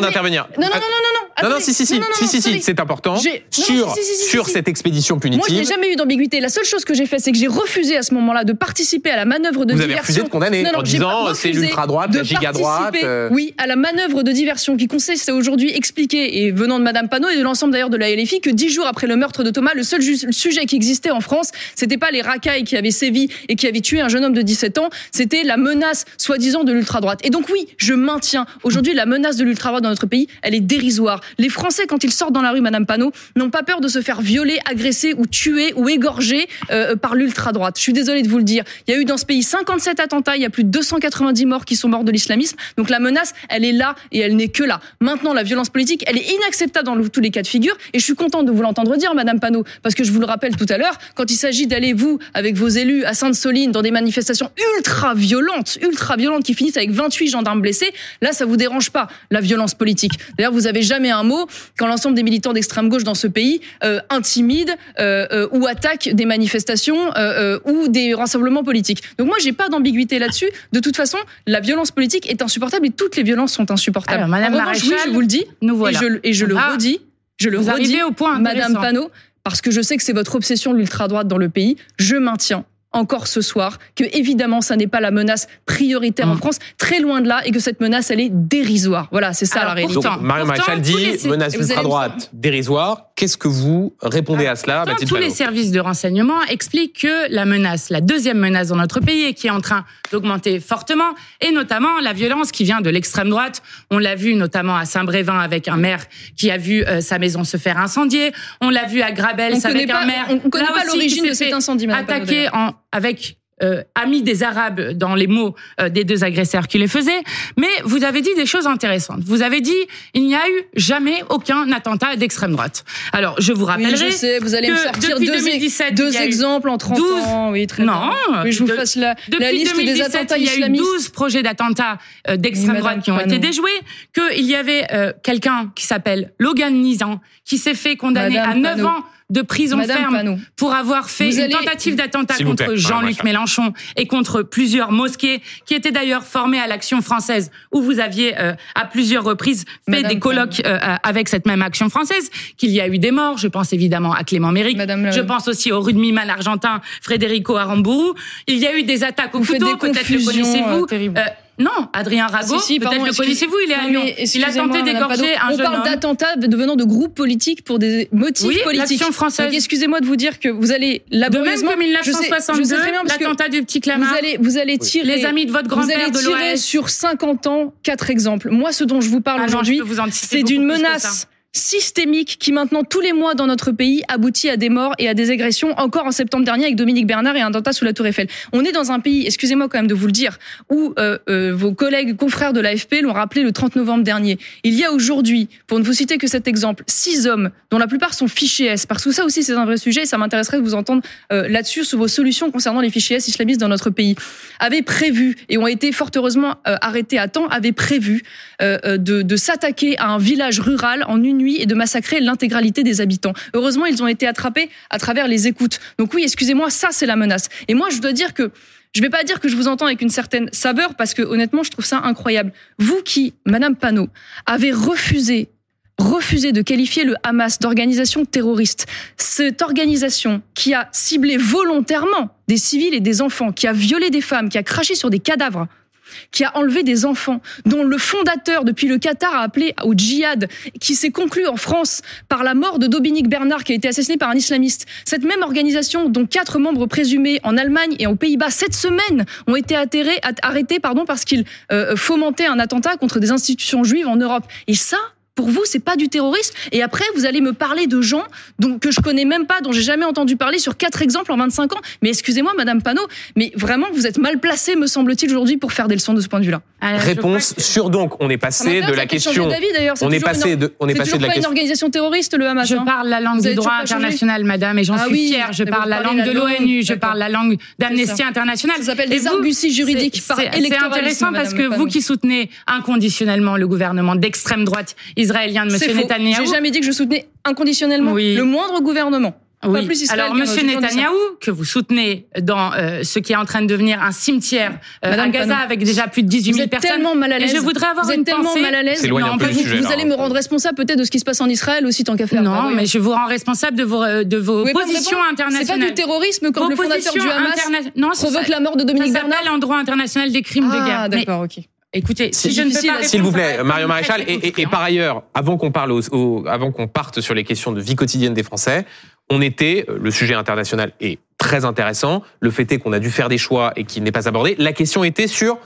d'intervenir. Non, non, non, non, non, non. Non, si, si, si, Non, non, non, si, si, si, c'est important. Sur, non, si, si, si, si, sur cette expédition Moi, je n'ai punitive, jamais eu d'ambiguïté. La seule chose que j'ai fait, c'est que j'ai refusé à ce moment-là de participer à la manœuvre de vous avez diversion. refusé de condamner Non, non, en disant c'est l'ultra-droite, la giga-droite. euh, Oui, à la manœuvre de diversion qui consiste à aujourd'hui expliquer, et venant de Madame Panot et de l'ensemble d'ailleurs de la LFI, que dix jours après le meurtre de Thomas, le seul sujet qui existait en France, c'était pas les racailles qui avaient sévi et qui avaient tué un jeune homme de 17 ans, c'était la menace soi-disant de l'ultra-droite. Et donc oui, je maintiens, aujourd'hui la menace de l'ultra-droite dans notre pays, elle est dérisoire. Les Français, quand ils sortent dans la rue, Madame Panot, n'ont pas peur de se faire violer, agresser ou tuer ou égorger euh, par l'ultra-droite. Je suis désolée de vous le dire. Il y a eu dans ce pays 57 attentats, il y a plus de 290 morts qui sont morts de l'islamisme. Donc la menace, elle est là et elle n'est que là. Maintenant, la violence politique, elle est inacceptable dans tous les cas de figure. Et je suis contente de vous l'entendre dire, Madame Panot, parce que je vous le rappelle tout à l'heure, quand il s'agit d'aller, vous, avec vos élus, à Sainte-Soline, dans des manifestations ultra violentes, ultra violentes, qui finissent avec 28 gendarmes blessés, là, ça vous dérange pas, la violence politique. D'ailleurs, vous avez jamais un mot quand l'ensemble des militants d'extrême gauche dans ce pays euh, intimident euh, euh, ou attaquent des manifestations euh, ou des rassemblements politiques. Donc moi, j'ai pas d'ambiguïté là-dessus. De toute façon, la violence politique est insupportable et toutes les violences sont insupportables. Alors, Madame en revanche, oui, je vous le dis, Nous voilà. et je, et je le Ah, redis, je le redis, au point Madame. Panot, parce que je sais que c'est votre obsession de l'ultra-droite dans le pays, je maintiens encore ce soir que évidemment ça n'est pas la menace prioritaire en Mm. France, très loin de là, et que cette menace elle est dérisoire. Voilà, c'est ça Alors, la réalité. Pourtant, tous dit les- menace ultra-droite dérisoire. Qu'est-ce que vous répondez à cela, Pourtant, Mathilde tous les services de renseignement expliquent que la menace, la deuxième menace dans notre pays, et qui est en train d'augmenter fortement, et notamment la violence qui vient de l'extrême droite. On l'a vu notamment à Saint-Brévin avec un maire qui a vu euh, sa maison se faire incendier. On l'a vu à Grabels On avec pas- un maire. on- on connaît là pas l'origine de cet incendie, Attaqué en, avec euh, amis des Arabes dans les mots euh, des deux agresseurs qui les faisaient. Mais vous avez dit des choses intéressantes. Vous avez dit il n'y a eu jamais aucun attentat d'extrême droite. Alors je vous Oui, rappellerai je sais, vous allez me que sortir depuis deux, 2017, deux il y a eu exemples en 30 12 ans. Oui, très Non, bien. Oui, je vous de- fasse la, Depuis la liste des 2017, attentats il y a eu islamistes. 12 projets d'attentats euh, d'extrême Oui, droite Madame qui ont été déjoués, qu'il y avait euh, quelqu'un qui s'appelle Logan Nizan, qui s'est fait condamner Madame à 9 Panot. ans de prison Madame ferme pour avoir fait Vous une allez- tentative d'attentat contre Jean-Luc. Mélenchon et contre plusieurs mosquées, qui étaient d'ailleurs formées à l'Action française, où vous aviez euh, à plusieurs reprises fait Madame des colloques euh, avec cette même Action française, qu'il y a eu des morts. Je pense évidemment à Clément Méric. Madame Je pense aussi au rugbyman argentin Federico Aramburu. Il y a eu des attaques au Vous couteau, peut-être le connaissez-vous. Non, Adrien Rago, Si, peut-être le connaissez-vous, il est à Lyon. Il a excusez-moi, tenté d'égorger un On jeune parle d'attentats devenant de groupes politiques pour des motifs Oui, politiques. française. Excusez-moi de vous dire que vous allez De même laborieusement... que je sais- je sais 1962, très bien parce que l'attentat du petit Vous Clamart, allez, vous allez tirer... les amis de votre Vous allez grand-père de tirer l'OS. sur 50 ans quatre exemples. Moi, ce dont je vous parle Ah aujourd'hui, vous c'est d'une plus que ça. menace systémique qui maintenant tous les mois dans notre pays aboutit à des morts et à des agressions encore en septembre dernier avec Dominique Bernard et un attentat sous la Tour Eiffel. On est dans un pays, excusez-moi quand même de vous le dire, où euh, euh, vos collègues confrères de l'AFP l'ont rappelé le 30 novembre dernier. Il y a aujourd'hui, pour ne vous citer que cet exemple, six hommes dont la plupart sont fichés S, parce que ça aussi c'est un vrai sujet et ça m'intéresserait de vous entendre euh, là-dessus sur vos solutions concernant les fichiers S islamistes dans notre pays, avaient prévu et ont été fort heureusement arrêtés à temps, avaient prévu de s'attaquer à un village rural en une nuit et de massacrer l'intégralité des habitants. Heureusement, ils ont été attrapés à travers les écoutes. Donc oui, excusez-moi, ça c'est la menace. Et moi, je dois dire que je vais pas dire que je vous entends avec une certaine saveur parce que honnêtement, je trouve ça incroyable. Vous qui, Madame Panot, avez refusé refusé de qualifier le Hamas d'organisation terroriste. Cette organisation qui a ciblé volontairement des civils et des enfants, qui a violé des femmes, qui a craché sur des cadavres, qui a enlevé des enfants, dont le fondateur depuis le Qatar a appelé au djihad, qui s'est conclu en France par la mort de Dominique Bernard, qui a été assassiné par un islamiste. Cette même organisation, dont quatre membres présumés en Allemagne et aux Pays-Bas cette semaine ont été arrêtés pardon, parce qu'ils euh, fomentaient un attentat contre des institutions juives en Europe. Et ça, pour vous, c'est pas du terrorisme. Et après, vous allez me parler de gens dont, que je connais même pas, dont j'ai jamais entendu parler sur quatre exemples en 25 ans. Mais excusez-moi, Madame Panot, mais vraiment, vous êtes mal placée, me semble-t-il, aujourd'hui, pour faire des leçons de ce point de vue-là. Je Réponse que- sur donc, on est passé de la question. d'avis, d'ailleurs. C'est On est passé de, on est passé de la pas une question. organisation terroriste, le Hamas. Je hein. parle la langue du droit international, madame, et j'en Ah suis oui, fière. Je parle la langue de l'ONU, je parle la langue d'Amnesty. International. Ça s'appelle des arguties juridiques c'est- par c'est- intéressant parce que vous qui soutenez inconditionnellement le gouvernement d'extrême droite israélien de M. Netanyahou. J'ai jamais dit que je soutenais inconditionnellement Oui. le moindre gouvernement. Pas Oui. plus Alors, Monsieur ça. Netanyahou, que vous soutenez dans euh, ce qui est en train de devenir un cimetière euh, Madame à Gaza avec déjà plus de 18 Vous 000 êtes personnes. tellement mal à l'aise. je voudrais avoir vous êtes une tellement pensée. mal à l'aise. Non, peu Vous, sujet, vous là, allez me rendre responsable peut-être de ce qui se passe en Israël aussi tant qu'à faire. Bah Non, oui. mais je vous rends responsable de vos, euh, de vos Vous me positions répondre C'est internationales. pas du terrorisme quand Vos le fondateur du Hamas interna- Non, ça- provoque la mort de Ça Dominique Bernard. s'appelle en droit international des crimes de guerre. Ah, d'accord, ok. Écoutez, si je ne peux pas S'il vous plaît, Mario Maréchal, et, et- et compliqué, par ailleurs, avant qu'on parle avant qu'on parte sur les questions de vie quotidienne des Français, on était, euh, le sujet international est très intéressant, le fait est qu'on a dû faire des choix et qu'il n'est pas abordé. La question était sur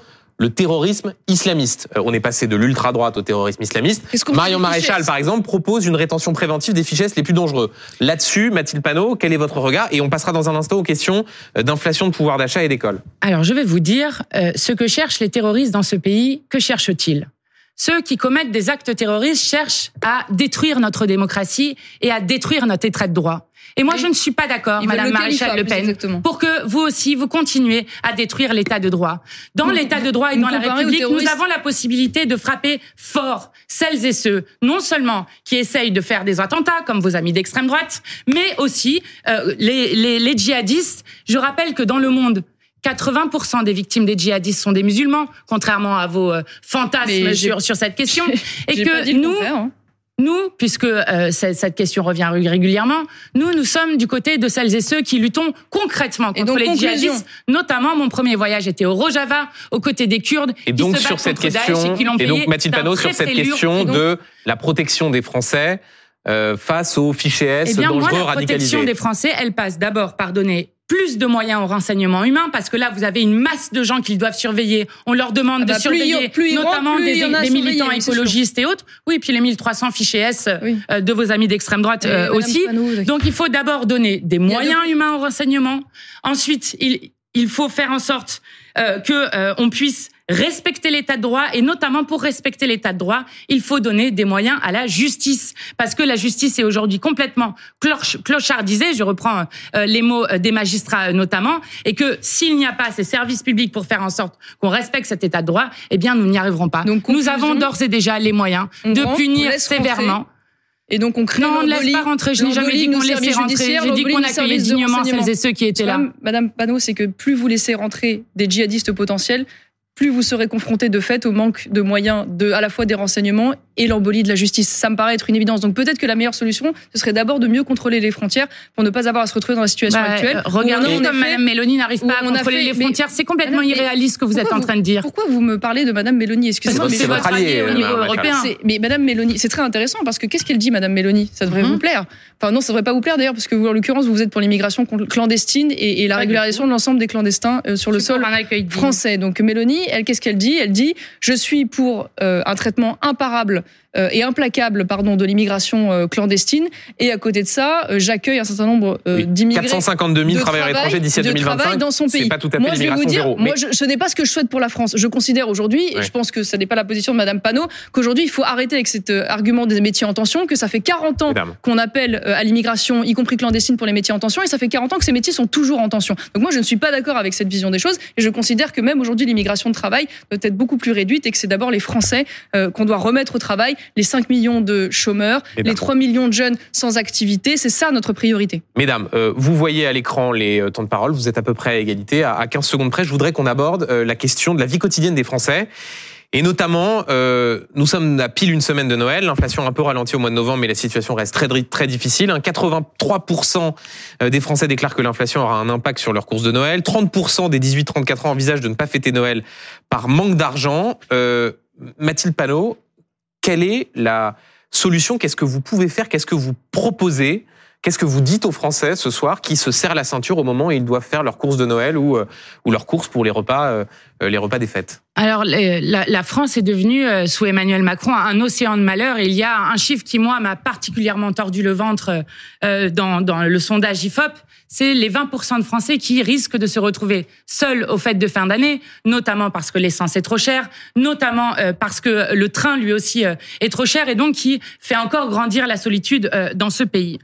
le terrorisme islamiste. Euh, on est passé de l'ultra-droite au terrorisme islamiste. Marion Maréchal, par exemple, propose une rétention préventive des fichiers les plus dangereux. Là-dessus, Mathilde Panot, quel est votre regard? Et on passera dans un instant aux questions euh, d'inflation de pouvoir d'achat et d'école. Alors, je vais vous dire euh, ce que cherchent les terroristes dans ce pays. Que cherchent-ils? Ceux qui commettent des actes terroristes cherchent à détruire notre démocratie et à détruire notre état de droit. Et moi, Oui. je ne suis pas d'accord, Madame Maréchal Le Pen, exactement. pour que vous aussi, vous continuez à détruire l'état de droit. Dans l'état de droit et vous dans la République, nous avons la possibilité de frapper fort celles et ceux, non seulement qui essayent de faire des attentats, comme vos amis d'extrême droite, mais aussi euh, les, les, les djihadistes. Je rappelle que dans le monde, 80% des victimes des djihadistes sont des musulmans, contrairement à vos euh, fantasmes sur, sur cette question. Et que nous, contraire, hein. nous, puisque euh, cette question revient régulièrement, nous, nous sommes du côté de celles et ceux qui luttons concrètement contre donc, les conclusion. djihadistes. Notamment, mon premier voyage était au Rojava, aux côtés des Kurdes. Et qui donc se sur cette question, et, donc Mathilde Panot sur cette question donc, de la protection des Français euh, face aux fichiers S Eh bien, moi, dangereux la protection radicalisés. des Français, elle passe d'abord par donner plus de moyens au renseignement humain, parce que là, vous avez une masse de gens qu'ils doivent surveiller. On leur demande Ah bah, de plus y surveiller, plus notamment des, militants écologistes et autres. Oui, puis les 1300 fichiers S Oui. euh, de vos amis d'extrême droite euh, aussi. Donc il faut d'abord donner des moyens humains au renseignement. Ensuite, il, il faut faire en sorte euh, que euh, on puisse respecter l'état de droit et notamment pour respecter l'état de droit, il faut donner des moyens à la justice parce que la justice est aujourd'hui complètement clochardisée, je reprends euh, les mots euh, des magistrats euh, notamment et que s'il n'y a pas ces services publics pour faire en sorte qu'on respecte cet état de droit, eh bien nous n'y arriverons pas. Donc, nous avons d'ores et déjà les moyens de punir sévèrement. Et donc on crée non, on ne laisse pas rentrer. Je n'ai jamais dit qu'on laissait rentrer. J'ai dit qu'on accueillait dignement celles et ceux qui étaient là. Madame, Madame Panot, c'est que plus vous laissez rentrer des djihadistes potentiels, plus vous serez confronté de fait au manque de moyens de à la fois des renseignements et l'embolie de la justice. Ça me paraît être une évidence. Donc peut-être que la meilleure solution, ce serait d'abord de mieux contrôler les frontières pour ne pas avoir à se retrouver dans la situation Bah, actuelle. euh, regardez comme Mme Mélanie n'arrive pas à contrôler fait- les mais- frontières. C'est complètement Madame, irréaliste ce que vous êtes en train de dire. Pourquoi vous me parlez de Madame Mélanie? Excusez-moi, c'est votre allié, allié au euh, niveau européen. C'est- Mais Madame Mélanie, c'est très intéressant parce que qu'est-ce qu'elle dit, Madame Mélanie? Ça devrait vous plaire. Enfin non, ça devrait pas vous plaire d'ailleurs parce que vous, en l'occurrence, vous êtes pour l'immigration clandestine et, et la régularisation de l'ensemble des clandestins euh, sur le sol français. Donc Mélanie, qu'est-ce qu'elle dit? Elle dit je suis pour euh, un traitement imparable et implacable, pardon, de l'immigration euh, clandestine. Et à côté de ça, euh, Oui. j'accueille un certain nombre euh, d'immigrés. 452 000 de travailleurs travail- étrangers d'ici à de 2025. travail dans son pays. pas tout à fait Moi, je vais vous dire, zéro. moi, Mais- je, ce n'est pas ce que je souhaite pour la France. Je considère aujourd'hui, et je pense que ce n'est pas la position de Madame Panot, qu'aujourd'hui, il faut arrêter avec cet euh, argument des métiers en tension, que ça fait 40 ans qu'on appelle euh, à l'immigration, y compris clandestine, pour les métiers en tension, et ça fait 40 ans que ces métiers sont toujours en tension. Donc moi, je ne suis pas d'accord avec cette vision des choses, et je considère que même aujourd'hui, l'immigration de travail doit être beaucoup plus réduite, et que c'est d'abord les Français euh, qu'on doit remettre au travail, les 5 millions de chômeurs, Mesdames. les 3 millions de jeunes sans activité, c'est ça notre priorité. Mesdames, euh, vous voyez à l'écran les euh, temps de parole, vous êtes à peu près à égalité. À, à 15 secondes près, je voudrais qu'on aborde euh, la question de la vie quotidienne des Français. Et notamment, euh, nous sommes à pile une semaine de Noël, l'inflation a un peu ralenti au mois de novembre, mais la situation reste très, très difficile. hein. 83% des Français déclarent que l'inflation aura un impact sur leurs courses de Noël. 30% des 18-34 ans envisagent de ne pas fêter Noël par manque d'argent. Euh, Mathilde Panot, quelle est la solution? Qu'est-ce que vous pouvez faire? Qu'est-ce que vous proposez? Qu'est-ce que vous dites aux Français ce soir qui se serrent la ceinture au moment où ils doivent faire leurs courses de Noël ou, euh, ou leurs courses pour les repas, euh, euh, les repas des fêtes? Alors, la, France est devenue, euh, sous Emmanuel Macron, un océan de malheur. Il y a un chiffre qui, moi, m'a particulièrement tordu le ventre euh, dans, le sondage IFOP. C'est les 20% de Français qui risquent de se retrouver seuls aux fêtes de fin d'année, notamment parce que l'essence est trop chère, notamment euh, parce que le train, lui aussi, est trop cher et donc qui fait encore grandir la solitude dans ce pays.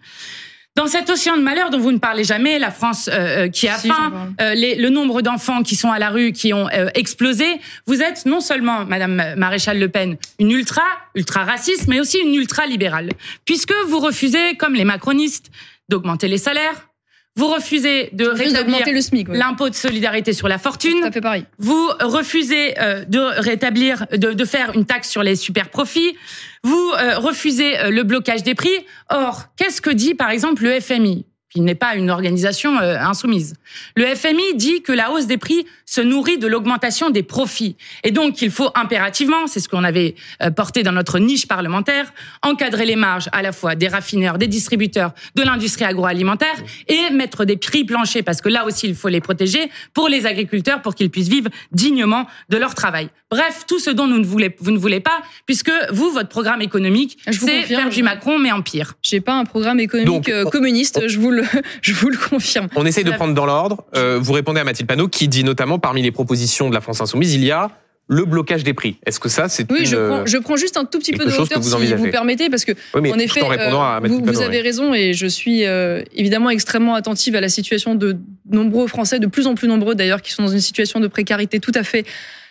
Dans cet océan de malheur dont vous ne parlez jamais, la France euh, euh, qui a Si, faim, euh, les- le nombre d'enfants qui sont à la rue, qui ont euh, explosé. Vous êtes non seulement, Madame Maréchal Le Pen, une ultra, ultra raciste, mais aussi une ultra libérale, puisque vous refusez, comme les macronistes, d'augmenter les salaires. Vous refusez de rétablir l'impôt de solidarité sur la fortune. Ça fait pareil. Vous refusez euh, de rétablir, de, de faire une taxe sur les super profits. Vous euh, refusez euh, le blocage des prix. Or, qu'est-ce que dit par exemple le FMI qui n'est pas une organisation insoumise? Le FMI dit que la hausse des prix se nourrit de l'augmentation des profits. Et donc, il faut impérativement, c'est ce qu'on avait euh, porté dans notre niche parlementaire, encadrer les marges à la fois des raffineurs, des distributeurs, de l'industrie agroalimentaire et mettre des prix planchers, parce que là aussi, il faut les protéger pour les agriculteurs, pour qu'ils puissent vivre dignement de leur travail. Bref, tout ce dont nous ne voulez, vous ne voulez pas, puisque vous, votre programme économique, c'est faire du Macron, mais en pire. J'ai pas un programme économique Donc, euh, on- communiste, je vous le, je vous le confirme. On essaye de prendre dans l'ordre. Euh, vous répondez à Mathilde Panot qui dit notamment parmi les propositions de la France Insoumise, il y a le blocage des prix. Est-ce que ça, c'est Oui, une, je prends, je prends juste un tout petit peu de hauteur, vous si vous permettez, parce que Oui, mais en effet, en euh, à Mathilde vous, vous avez ouais. raison et je suis euh, évidemment extrêmement attentive à la situation de nombreux Français, de plus en plus nombreux d'ailleurs, qui sont dans une situation de précarité tout à fait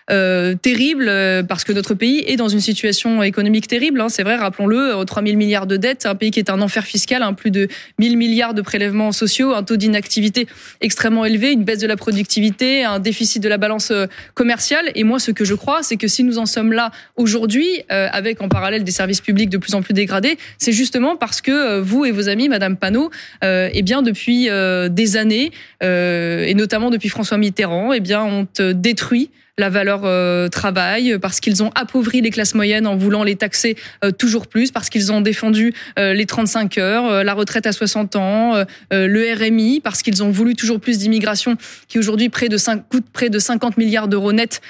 euh, terrible euh, parce que notre pays est dans une situation économique terrible. hein, c'est vrai, rappelons-le, euh, 3 000 milliards de dettes, un pays qui est un enfer fiscal, hein, plus de 1000 milliards de prélèvements sociaux, un taux d'inactivité extrêmement élevé, une baisse de la productivité, un déficit de la balance euh, commerciale. Et moi, ce que je crois, c'est que si nous en sommes là aujourd'hui, euh, avec en parallèle des services publics de plus en plus dégradés, c'est justement parce que euh, vous et vos amis, Madame Panot, euh, eh bien depuis euh, des années, euh, et notamment depuis François Mitterrand, eh bien ont euh, détruit la valeur euh, travail, parce qu'ils ont appauvri les classes moyennes en voulant les taxer euh, toujours plus, parce qu'ils ont défendu euh, les 35 heures, euh, la retraite à 60 ans, euh, euh, le RMI, parce qu'ils ont voulu toujours plus d'immigration, qui aujourd'hui près de 5, coûte près de 50 milliards d'euros net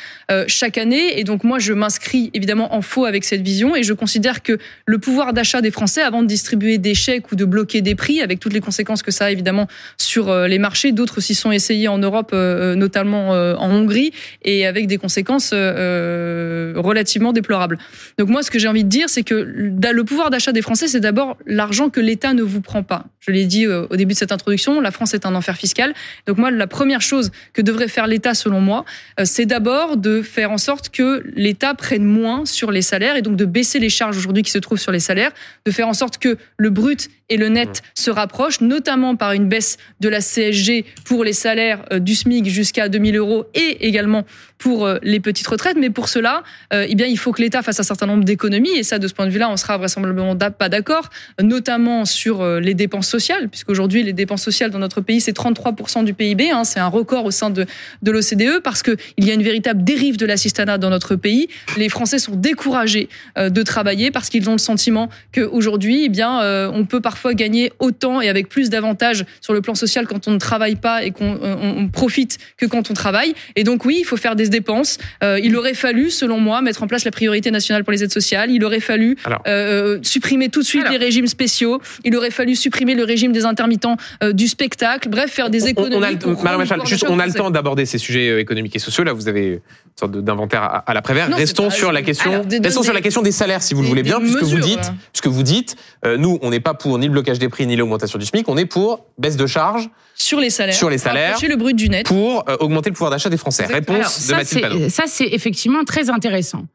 chaque année. Et donc moi, je m'inscris évidemment en faux avec cette vision, et je considère que le pouvoir d'achat des Français, avant de distribuer des chèques ou de bloquer des prix, avec toutes les conséquences que ça a évidemment sur les marchés, d'autres s'y sont essayés en Europe, notamment en Hongrie, et des conséquences euh, relativement déplorables. Donc moi, ce que j'ai envie de dire, c'est que le pouvoir d'achat des Français, c'est d'abord l'argent que l'État ne vous prend pas. Je l'ai dit euh, au début de cette introduction, la France est un enfer fiscal. Donc moi, la première chose que devrait faire l'État, selon moi, euh, c'est d'abord de faire en sorte que l'État prenne moins sur les salaires et donc de baisser les charges aujourd'hui qui se trouvent sur les salaires, de faire en sorte que le brut et le net se rapprochent, notamment par une baisse de la CSG pour les salaires euh, du SMIC jusqu'à 2000 euros et également pour euh, les petites retraites. Mais pour cela, euh, eh bien, il faut que l'État fasse un certain nombre d'économies. Et ça, de ce point de vue-là, on sera vraisemblablement pas d'accord, notamment sur euh, les dépenses sociales, puisqu'aujourd'hui, les dépenses sociales dans notre pays, c'est 33% du PIB. Hein, c'est un record au sein de, de l'OCDE parce qu'il y a une véritable dérive de l'assistanat dans notre pays. Les Français sont découragés de travailler parce qu'ils ont le sentiment qu'aujourd'hui, eh bien, on peut parfois gagner autant et avec plus d'avantages sur le plan social quand on ne travaille pas et qu'on on- on profite que quand on travaille. Et donc oui, il faut faire des dépenses. Euh, il aurait fallu, selon moi, mettre en place la priorité nationale pour les aides sociales. Il aurait fallu Alors. euh, supprimer tout de suite Alors. les régimes spéciaux. Il aurait fallu supprimer le régime des intermittents euh, du spectacle. Bref, faire des On- économies. On, a pour Machal, pouvoir juste, on a le temps d'aborder ces sujets euh, économiques et sociaux. Là, vous avez une sorte d'inventaire à, à l'après-vert. Restons sur la question, Alors, des- restons des- sur la question des salaires, si vous le voulez bien, puisque vous mesures, dites, voilà. puisque vous dites, euh, nous, on n'est pas pour ni le blocage des prix ni l'augmentation du SMIC. On est pour baisse de charges Sur les salaires. Sur les salaires. Le brut du net. pour euh, augmenter le pouvoir d'achat des Français. Réponse de ça, ça, c'est effectivement très intéressant.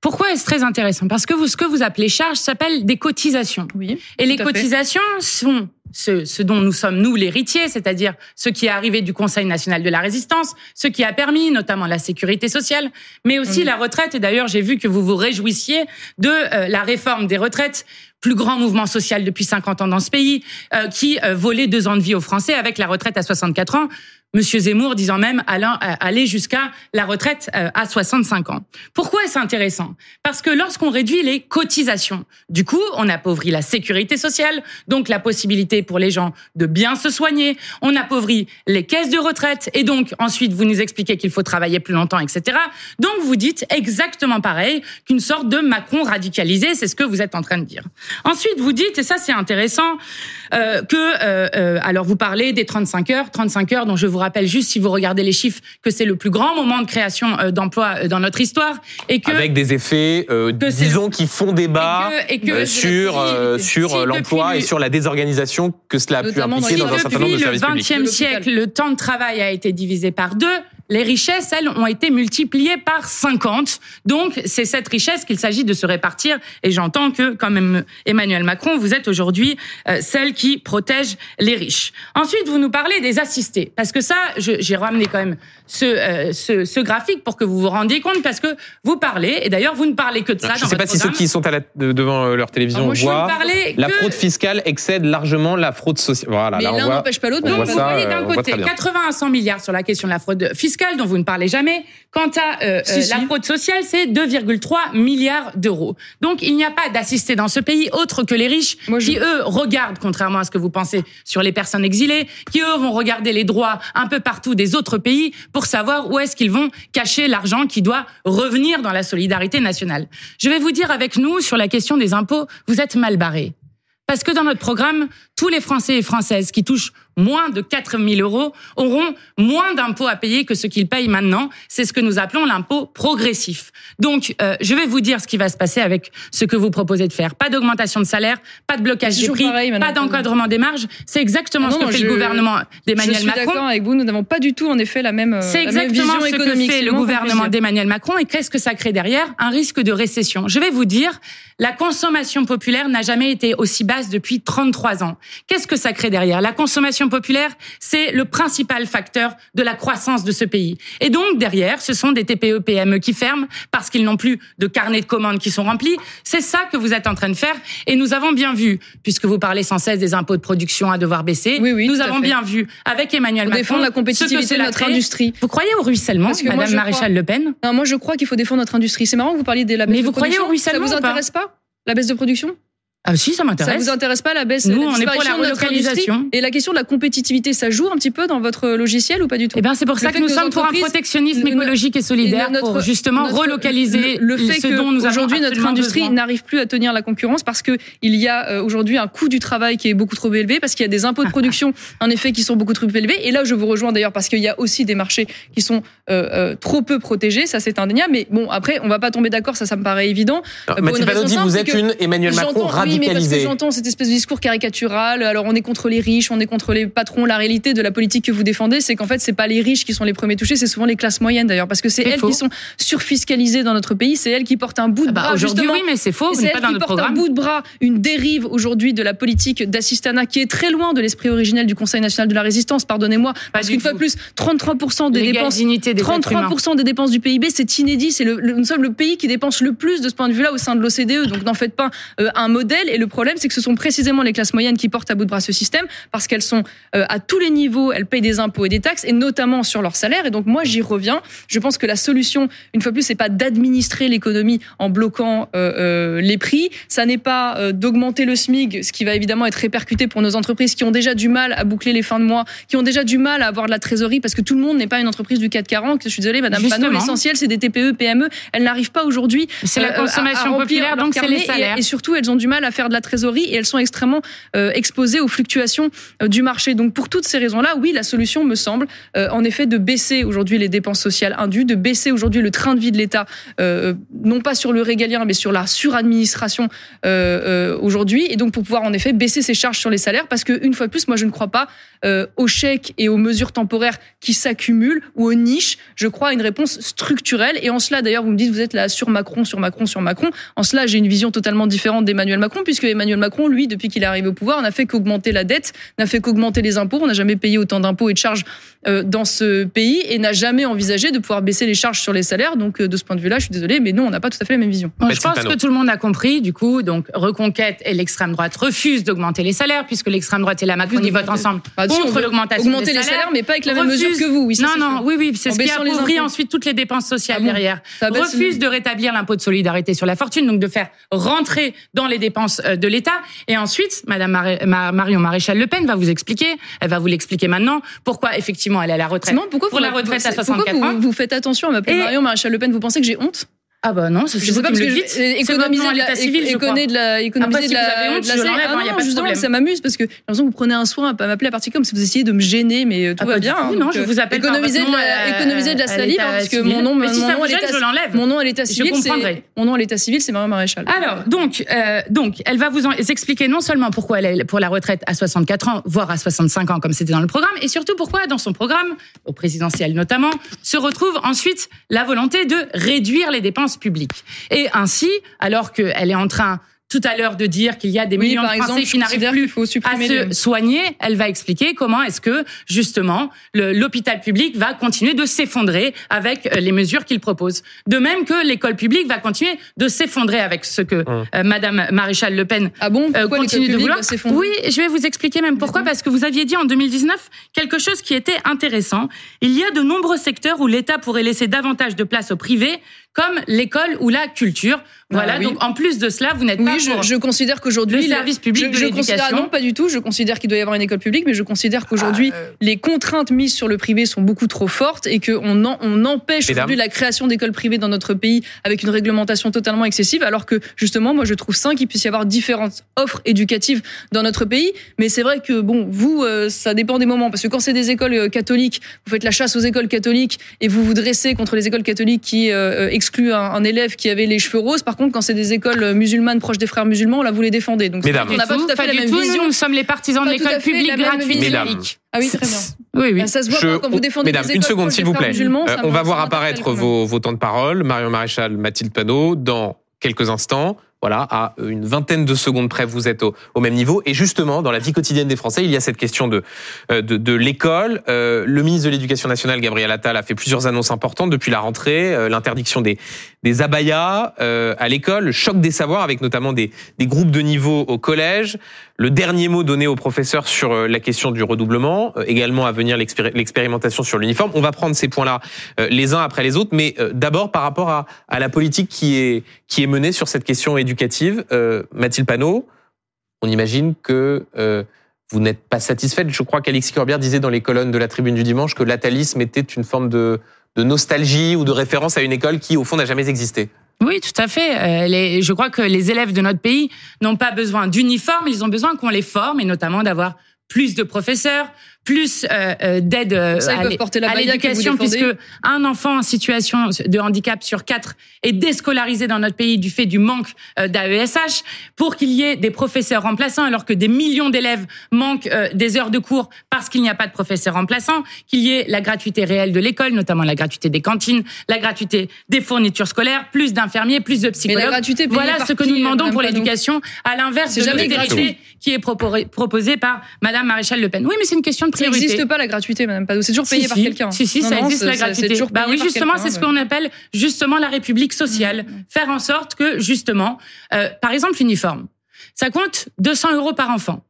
Pourquoi est-ce très intéressant? Parce que vous, ce que vous appelez charges s'appelle des cotisations. Oui. Et les fait. cotisations sont ce, ce dont nous sommes, nous, l'héritier, c'est-à-dire ce qui est arrivé du Conseil national de la résistance, ce qui a permis notamment la sécurité sociale, mais aussi Oui. la retraite. Et d'ailleurs, j'ai vu que vous vous réjouissiez de euh, la réforme des retraites, plus grand mouvement social depuis 50 ans dans ce pays, euh, qui euh, volait deux ans de vie aux Français avec la retraite à 64 ans. Monsieur Zemmour disant même euh, aller jusqu'à la retraite euh, à 65 ans. Pourquoi est-ce intéressant? Parce que lorsqu'on réduit les cotisations, du coup, on appauvrit la sécurité sociale, donc la possibilité pour les gens de bien se soigner, on appauvrit les caisses de retraite, et donc ensuite vous nous expliquez qu'il faut travailler plus longtemps, etc. Donc vous dites exactement pareil qu'une sorte de Macron radicalisé, c'est ce que vous êtes en train de dire. Ensuite, vous dites, et ça c'est intéressant, euh, que euh, euh, alors vous parlez des 35 heures, 35 heures dont je vous rappelle juste si vous regardez les chiffres que c'est le plus grand moment de création euh, d'emplois euh, dans notre histoire et que Avec des effets, euh, que disons, qui font débat et que- et que- euh, sur, euh, sur Si l'emploi depuis et le- sur la désorganisation que cela a pu dans impliquer dans un certain nombre de depuis le services publics. XXe De l'hôpital. siècle, le temps de travail a été divisé par deux. Les richesses, elles, ont été multipliées par 50. Donc, c'est cette richesse qu'il s'agit de se répartir. Et j'entends que, quand même, Emmanuel Macron, vous êtes aujourd'hui euh, celle qui protège les riches. Ensuite, vous nous parlez des assistés. Parce que ça, j'ai ramené quand même ce, euh, ce, ce graphique pour que vous vous rendiez compte. Parce que vous parlez, et d'ailleurs, vous ne parlez que de ça Je ne sais pas si ceux qui sont à la- de- devant euh, leur télévision moi, je voient. La que- fraude fiscale excède largement la fraude sociale. Voilà, Mais là on l'un n'empêche pas l'autre. Donc, on vous voyez d'un côté très bien. 80 à 100 milliards sur la question de la fraude fiscale dont vous ne parlez jamais. Quant à euh, Si, euh, si. la fraude sociale, c'est 2,3 milliards d'euros. Donc il n'y a pas d'assistés dans ce pays autre que les riches Moi, je- qui eux regardent, contrairement à ce que vous pensez sur les personnes exilées, qui eux vont regarder les droits un peu partout des autres pays pour savoir où est-ce qu'ils vont cacher l'argent qui doit revenir dans la solidarité nationale. Je vais vous dire avec nous sur la question des impôts, vous êtes mal barrés. Parce que dans notre programme, tous les Français et Françaises qui touchent moins de 4 000 euros auront moins d'impôts à payer que ce qu'ils payent maintenant. C'est ce que nous appelons l'impôt progressif. Donc, euh, je vais vous dire ce qui va se passer avec ce que vous proposez de faire. Pas d'augmentation de salaire, pas de blocage des prix, pas d'encadrement des marges. C'est exactement ah ce que fait le gouvernement d'Emmanuel Macron. Je suis d'accord avec vous. Nous n'avons pas du tout, en effet, la même, C'est exactement ce que fait le gouvernement d'Emmanuel Macron. Et qu'est-ce que ça crée derrière? Un risque de récession. Je vais vous dire, la consommation populaire n'a jamais été aussi basse depuis 33 ans. Qu'est-ce que ça crée derrière? La consommation populaire, c'est le principal facteur de la croissance de ce pays. Et donc derrière, ce sont des TPE PME qui ferment parce qu'ils n'ont plus de carnets de commandes qui sont remplis. C'est ça que vous êtes en train de faire et nous avons bien vu puisque vous parlez sans cesse des impôts de production à devoir baisser. Oui, oui, nous avons bien vu avec Emmanuel Macron défendre la compétitivité de notre industrie. Vous croyez au ruissellement, madame Maréchal Le Pen? Non, moi je crois qu'il faut défendre notre industrie. C'est marrant que vous parliez des la Mais vous croyez au ruissellement Ça vous intéresse pas la baisse de production? Ah si, ça m'intéresse. Ça vous intéresse pas la baisse Nous, on est pour la relocalisation. Et la question de la compétitivité, ça joue un petit peu dans votre logiciel ou pas du tout? Eh bien, c'est pour ça que nous sommes pour un protectionnisme écologique et solidaire pour justement relocaliser le, fait ce que dont nous aujourd'hui notre industrie n'arrive plus à tenir la concurrence parce que il y a euh, aujourd'hui un coût du travail qui est beaucoup trop élevé parce qu'il y a des impôts de production en effet qui sont beaucoup trop élevés. Et là, je vous rejoins d'ailleurs parce qu'il y a aussi des marchés qui sont euh, euh, trop peu protégés. Ça, c'est indéniable. Mais bon, après, on va pas tomber d'accord. Ça, ça me paraît évident. Mathieu dit, vous êtes une Emmanuel Macron radicalisée cette espèce de discours caricatural. Alors on est contre les riches, on est contre les patrons. La réalité de la politique que vous défendez, c'est qu'en fait, c'est pas les riches qui sont les premiers touchés, c'est souvent les classes moyennes d'ailleurs, parce que c'est elles qui sont surfiscalisées dans notre pays, c'est elles qui portent un bout de ah bah, bras. aujourd'hui, oui, mais c'est faux. C'est elles qui portent un bout de bras une dérive aujourd'hui de la politique d'assistanat qui est très loin de l'esprit originel du Conseil national de la résistance. Pardonnez-moi, parce qu'une fois de plus, 33% des dépenses, 33% des dépenses du PIB, c'est inédit. C'est le, nous sommes le pays qui dépense le plus de ce point de vue-là au sein de l'OCDE. Donc n'en faites pas euh, un modèle. Et le problème, c'est que ce sont précisément les classes moyennes qui portent à bout de bras ce système parce qu'elles sont euh, à tous les niveaux, elles payent des impôts et des taxes et notamment sur leur salaire. Et donc moi j'y reviens. Je pense que la solution, une fois plus, c'est pas d'administrer l'économie en bloquant euh, euh, les prix. Ça n'est pas d'augmenter le SMIC, ce qui va évidemment être répercuté pour nos entreprises qui ont déjà du mal à boucler les fins de mois, qui ont déjà du mal à avoir de la trésorerie parce que tout le monde n'est pas une entreprise du 440. Je suis désolée, Madame Panot, l'essentiel c'est des TPE, PME. Elles n'arrivent pas aujourd'hui. C'est la consommation populaire, donc c'est les salaires. Et, et surtout, elles ont du mal à faire de la trésorerie et elles sont extrêmement euh, exposés aux fluctuations euh, du marché. Donc pour toutes ces raisons-là, oui, la solution me semble euh, en effet de baisser aujourd'hui les dépenses sociales indues, de baisser aujourd'hui le train de vie de l'État, non pas sur le régalien, mais sur la suradministration aujourd'hui, et donc pour pouvoir en effet baisser ses charges sur les salaires, parce que une fois de plus, moi je ne crois pas aux chèques et aux mesures temporaires qui s'accumulent ou aux niches. Je crois à une réponse structurelle, et en cela d'ailleurs, vous me dites vous êtes là sur Macron, sur Macron, sur Macron. En cela, j'ai une vision totalement différente d'Emmanuel Macron, puisque Emmanuel Macron, lui, depuis qu'il est arrivé au pouvoir, n'a fait qu'augmenter la dette, n'a fait qu'augmenter les impôts. On n'a jamais payé autant d'impôts et de charges euh, dans ce pays et n'a jamais envisagé de pouvoir baisser les charges sur les salaires. Donc, euh, de ce point de vue-là, je suis désolée, mais non, on n'a pas tout à fait la même vision. je pense que tout le monde a compris, du coup, donc Reconquête et l'extrême droite refusent d'augmenter les salaires, puisque l'extrême droite et la Macronie votent ensemble bah, contre l'augmentation des salaires. les salaires, mais pas avec la même mesure que vous. Oui, non, non, oui, oui, c'est ce qui appauvrit ensuite toutes les dépenses sociales ah derrière. Refuse de rétablir l'impôt de solidarité sur la fortune, donc de faire rentrer dans les dépenses euh, de l'État. Et ensuite, Madame Marion Maréchal Le Pen va vous expliquer, elle va vous l'expliquer maintenant, pourquoi effectivement elle est à la retraite. Pourquoi pour la retraite à 64 pourquoi vous, faites attention à m'appeler Marion Maréchal Le Pen Vous pensez que j'ai honte? Ah bah non, c'est je sais pas parce que économiser de l'état civil, économiser de la, économiser de la, de la, ah non, justement, ça m'amuse parce que j'ai l'impression que vous prenez un soin à m'appeler à partir comme si vous essayez de me gêner, mais euh, tout ah, va bien. Hein, non, je vous appelle économiser de la, économiser de la salive parce que mon nom, mon nom à l'état, mon nom à l'état civil, c'est mon nom à l'état civil, c'est Marion Maréchal. Alors donc, euh, donc, elle va vous expliquer non seulement pourquoi elle est pour la retraite à 64 ans, voire à 65 ans comme c'était dans le programme, et surtout pourquoi dans son programme, au présidentiel notamment, se retrouve ensuite la volonté de réduire les dépenses publiques. Et ainsi, alors qu'elle est en train tout à l'heure de dire qu'il y a des millions de Français qui n'arrivent plus à se soigner, elle va expliquer comment est-ce que justement l'hôpital public va continuer de s'effondrer avec euh, les mesures qu'il propose. De même que l'école publique va continuer de s'effondrer avec ce que hum. euh, Madame Maréchal Le Pen ah bon, euh, continue de vouloir. Oui, je vais vous expliquer même pourquoi parce que vous aviez dit en 2019 quelque chose qui était intéressant. Il y a de nombreux secteurs où l'État pourrait laisser davantage de place au privé comme l'école ou la culture. Voilà, Ah oui. donc en plus de cela, vous n'êtes pas Oui, je, pour je considère qu'aujourd'hui le service public je, de je considère- l'éducation. non, pas du tout. Je considère qu'il doit y avoir une école publique, mais je considère qu'aujourd'hui Ah, euh, les contraintes mises sur le privé sont beaucoup trop fortes et qu'on en- on empêche aujourd'hui la création d'écoles privées dans notre pays avec une réglementation totalement excessive, alors que justement, moi, je trouve sain qu'il puisse y avoir différentes offres éducatives dans notre pays. Mais c'est vrai que bon, vous, euh, ça dépend des moments, parce que quand c'est des écoles euh, catholiques, vous faites la chasse aux écoles catholiques et vous vous dressez contre les écoles catholiques qui euh, excluent un, un élève qui avait les cheveux roses. Par contre, quand c'est des écoles musulmanes proches des frères musulmans, là, vous les défendez. Donc, Mesdames. qu'on n'a pas tout à fait la même tout. vision. Nous, nous sommes les partisans de Pas l'école publique gratuite. Mesdames. Ah oui, très bien. Oui, oui. Bah, ça se voit Je- quand vous défendez Mesdames, des une écoles seconde, proches s'il vous plaît. Euh, on va voir apparaître vos, vos temps de parole. Marion Maréchal, Mathilde Panot, dans quelques instants. Voilà, à une vingtaine de secondes près, vous êtes au, même niveau. Et justement, dans la vie quotidienne des Français, il y a cette question de, euh, de, de l'école. Euh, le ministre de l'Éducation nationale, Gabriel Attal, a fait plusieurs annonces importantes depuis la rentrée. Euh, L'interdiction des, des abayas euh, à l'école, le choc des savoirs, avec notamment des, des groupes de niveau au collège. Le dernier mot donné aux professeurs sur euh, la question du redoublement. Euh, également à venir l'expéri- l'expérimentation sur l'uniforme. On va prendre ces points-là euh, les uns après les autres. Mais euh, d'abord, par rapport à, à la politique qui est, qui est menée sur cette question éducative, euh, Mathilde Panot, on imagine que vous n'êtes pas satisfaite. Je crois qu'Alexis Corbière disait dans les colonnes de la Tribune du dimanche que l'atalisme était une forme de, de nostalgie ou de référence à une école qui, au fond, n'a jamais existé. Oui, tout à fait. Euh, je crois que les élèves de notre pays n'ont pas besoin d'uniformes, ils ont besoin qu'on les forme et notamment d'avoir plus de professeurs, plus euh, euh, d'aide euh, à l'éducation, puisque un enfant en situation de handicap sur quatre est déscolarisé dans notre pays du fait du manque euh, d'AESH, pour qu'il y ait des professeurs remplaçants, alors que des millions d'élèves manquent des heures de cours parce qu'il n'y a pas de professeurs remplaçants, qu'il y ait la gratuité réelle de l'école, notamment la gratuité des cantines, la gratuité des fournitures scolaires, plus d'infirmiers, plus de Mais la psychologues. gratuité Voilà ce que nous demandons pour l'éducation, à l'inverse de l'austérité qui est propo- proposée par Madame Maréchal Le Pen. Oui, mais c'est une question de Ça priorité. n'existe pas la gratuité, Madame Panot. C'est toujours payé si, par si. quelqu'un. Si, si, Non, ça non, existe la gratuité. Bah oui, justement, c'est ce qu'on appelle justement la République sociale. Mm. Faire en sorte que justement, euh, par exemple, l'uniforme, ça compte 200 euros par enfant.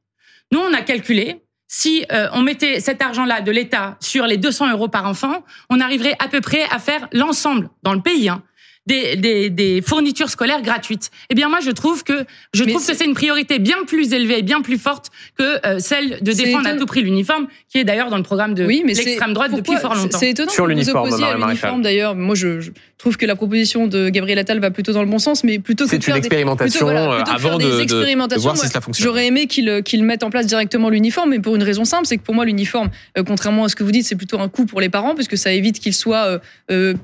Nous, on a calculé. Si euh, on mettait cet argent-là de l'État sur les 200 euros par enfant, on arriverait à peu près à faire l'ensemble dans le pays hein, des, des, des fournitures scolaires gratuites. Eh bien, moi, je trouve que je Mais trouve c'est- que c'est une priorité bien plus élevée et bien plus forte que euh, celle de défendre à tout prix l'uniforme, qui est d'ailleurs dans le programme de Oui, mais c'est- l'extrême droite depuis fort longtemps. C'est étonnant Sur que vous l'uniforme, opposiez à l'uniforme d'ailleurs. Moi, je, je trouve que la proposition de Gabriel Attal va plutôt dans le bon sens, mais plutôt que C'est de une des- expérimentation plutôt, voilà, euh, plutôt faire avant des de, de- de expérimentations, voir si cela fonctionne. J'aurais aimé qu'ils qu'ils mettent en place directement l'uniforme, mais pour une raison simple, c'est que pour moi l'uniforme, euh, contrairement à ce que vous dites, c'est plutôt un coût pour les parents, puisque ça évite qu'ils soient euh, euh,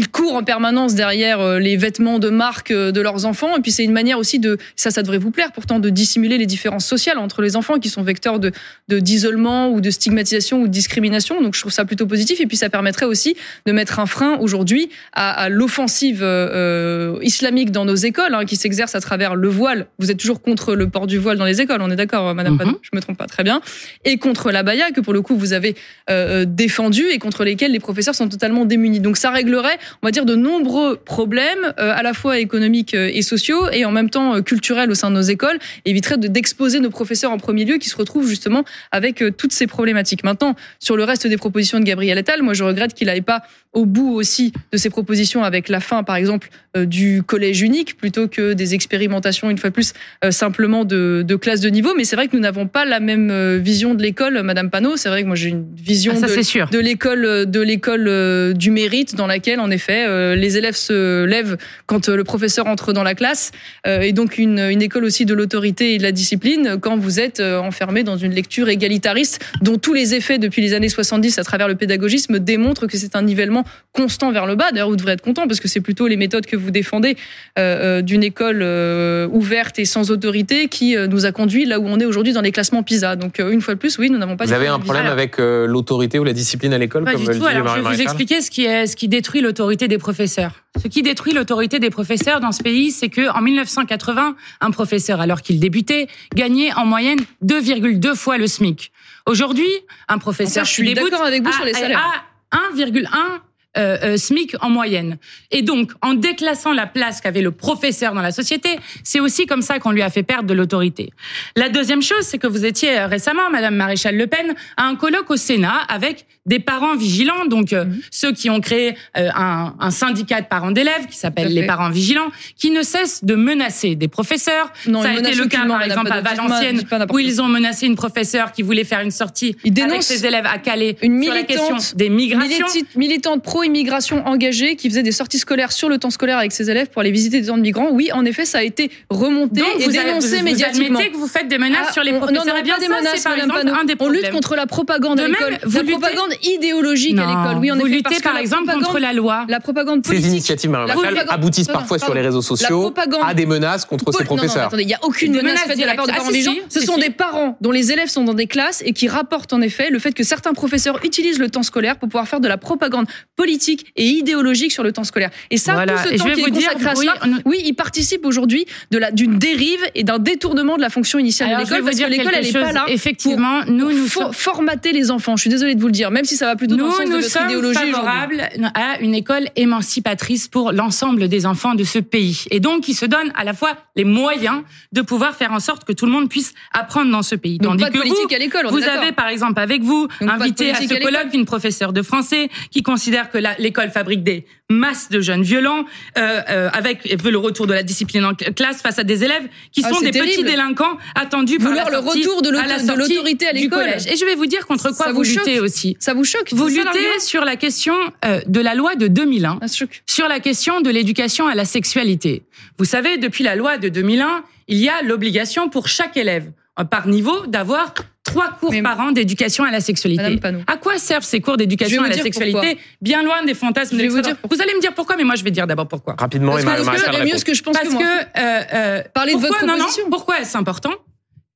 ils courent en permanence derrière euh, les vêtements de marque euh, de leurs enfants. Et puis c'est une manière aussi de, ça, ça devrait vous plaire pourtant, de dissimuler les différences sociales entre les enfants qui sont vecteurs de d'isolement ou de stigmatisation ou de discrimination. Donc je trouve ça plutôt positif. Et puis ça permettrait aussi de mettre un frein aujourd'hui à, à l'offensive euh, islamique dans nos écoles, hein, qui s'exerce à travers le voile. Vous êtes toujours contre le port du voile dans les écoles, on est d'accord, Madame Mhm. Panot Je me trompe pas très bien. Et contre la baya que pour le coup vous avez euh, défendu et contre lesquels les professeurs sont totalement démunis. Donc ça réglerait, on va dire, de nombreux problèmes, euh, à la fois économiques euh, et sociaux, et en même temps euh, culturels au sein de nos écoles, et éviterait de d'exposer nos professeurs en premier lieu qui se retrouvent justement avec toutes ces problématiques. Maintenant, sur le reste des propositions de Gabriel Attal, moi je regrette qu'il n'aille pas au bout aussi de ses propositions avec la fin, par exemple, du collège unique, plutôt que des expérimentations, une fois de plus, euh, simplement de, de classe de niveau. Mais c'est vrai que nous n'avons pas la même euh, vision de l'école, Madame Panot. C'est vrai que moi j'ai une vision Ah, ça, de, l'école euh, de l'école euh, du mérite dans laquelle en effet euh, les élèves se lèvent quand euh, le professeur entre dans la classe euh, et donc une, une école aussi de l'autorité et de la discipline quand vous êtes euh, enfermé dans une lecture égalitariste dont tous les effets depuis les années 70 à travers le pédagogisme démontrent que c'est un nivellement constant vers le bas d'ailleurs vous devrez être content parce que c'est plutôt les méthodes que vous défendez euh, euh, d'une école euh, ouverte et sans autorité qui euh, nous a conduit là où on est aujourd'hui dans les classements PISA donc euh, une fois de plus oui nous n'avons pas Vous avez un problème avec euh, l'autorité ou la discipline à l'école, Pas comme du le tout. Alors, je vais vous expliquer ce qui, est, ce qui détruit l'autorité des professeurs. Ce qui détruit l'autorité des professeurs dans ce pays, c'est que en 1980, un professeur, alors qu'il débutait, gagnait en moyenne 2,2 fois le SMIC. Aujourd'hui, un professeur Ça, je suis d'accord avec vous a- sur les salaires. a 1,1 euh, euh, SMIC en moyenne. Et donc, en déclassant la place qu'avait le professeur dans la société, c'est aussi comme ça qu'on lui a fait perdre de l'autorité. La deuxième chose, c'est que vous étiez euh, récemment, Madame Maréchal Le Pen, à un colloque au Sénat avec des parents vigilants, donc euh, Mhm. ceux qui ont créé euh, un, un syndicat de parents d'élèves qui s'appelle les parents vigilants, qui ne cessent de menacer des professeurs. Non, ça a été le cas, par exemple, à Valenciennes, où ils ont menacé une professeure qui voulait faire une sortie avec ses élèves à Calais une sur la question militante- des migrations. Militante, militante pro-immigration engagée qui faisait des sorties scolaires sur le temps scolaire avec ses élèves pour aller visiter des camps de migrants. Oui, en effet, ça a été remonté Donc, et vous, avez- dénoncé vous, médiatiquement. Vous admettez que vous faites des menaces Ah, sur les on- professeurs. Non, non, Eh bien, pas des ça, menaces, par exemple Panot. un des On lutte contre la propagande De à l'école, vous la luttez- propagande idéologique à l'école. Oui, en vous effet, luttez parce par exemple contre la loi. La propagande Ces politique. initiatives, La Maréchal, propagande- aboutissent Pardon, parfois sur les réseaux sociaux à des menaces contre ces professeurs. attendez, il n'y a aucune menace faite de la part de parents Ah, Ce sont des parents dont les élèves sont dans des classes et qui rapportent en effet le fait que certains professeurs utilisent le temps scolaire pour pouvoir faire de la propagande politique et idéologique sur le temps scolaire. Et ça, Voilà. tout ce Et temps je vais qui est consacré à oui, cela, oui, il participe aujourd'hui de la d'une dérive et d'un détournement de la fonction initiale Alors, de l'école parce dire que l'école elle n'est pas là. Effectivement, nous, nous pour sommes- formater les enfants. Je suis désolée de vous le dire, même si ça va plutôt dans le Nous, sens de nous notre sommes idéologie favorables à une école émancipatrice pour l'ensemble des enfants de ce pays. Et donc, qui se donne à la fois les moyens de pouvoir faire en sorte que tout le monde puisse apprendre dans ce pays. Donc Tandis pas de que politique vous, à l'école, vous avez, par exemple, avec vous, de invité à politique ce colloque une professeure de français qui considère que l'école fabrique des masses de jeunes violents, euh, euh, avec le retour de la discipline en classe face à des élèves qui Ah, sont des petits délinquants attendus par Vouloir la le sortie- retour de la l'autorité à l'école. Et je vais vous dire contre quoi Ça vous, vous luttez aussi. Ça vous choque Vous luttez sur la question euh, de la loi de 2001, Ah, ça choque. sur la question de l'éducation à la sexualité. Vous savez, depuis la loi de 2001, il y a l'obligation pour chaque élève par niveau d'avoir trois cours Mais- par an d'éducation à la sexualité. À quoi servent ces cours d'éducation à la sexualité? Bien loin des fantasmes. Je vais des vous dire allez me dire pourquoi, mais moi je vais dire d'abord pourquoi. Rapidement, Parce que mieux ce que je pense Parce que moi. que euh, euh, Parlez de votre pourquoi- non, non, pourquoi est-ce important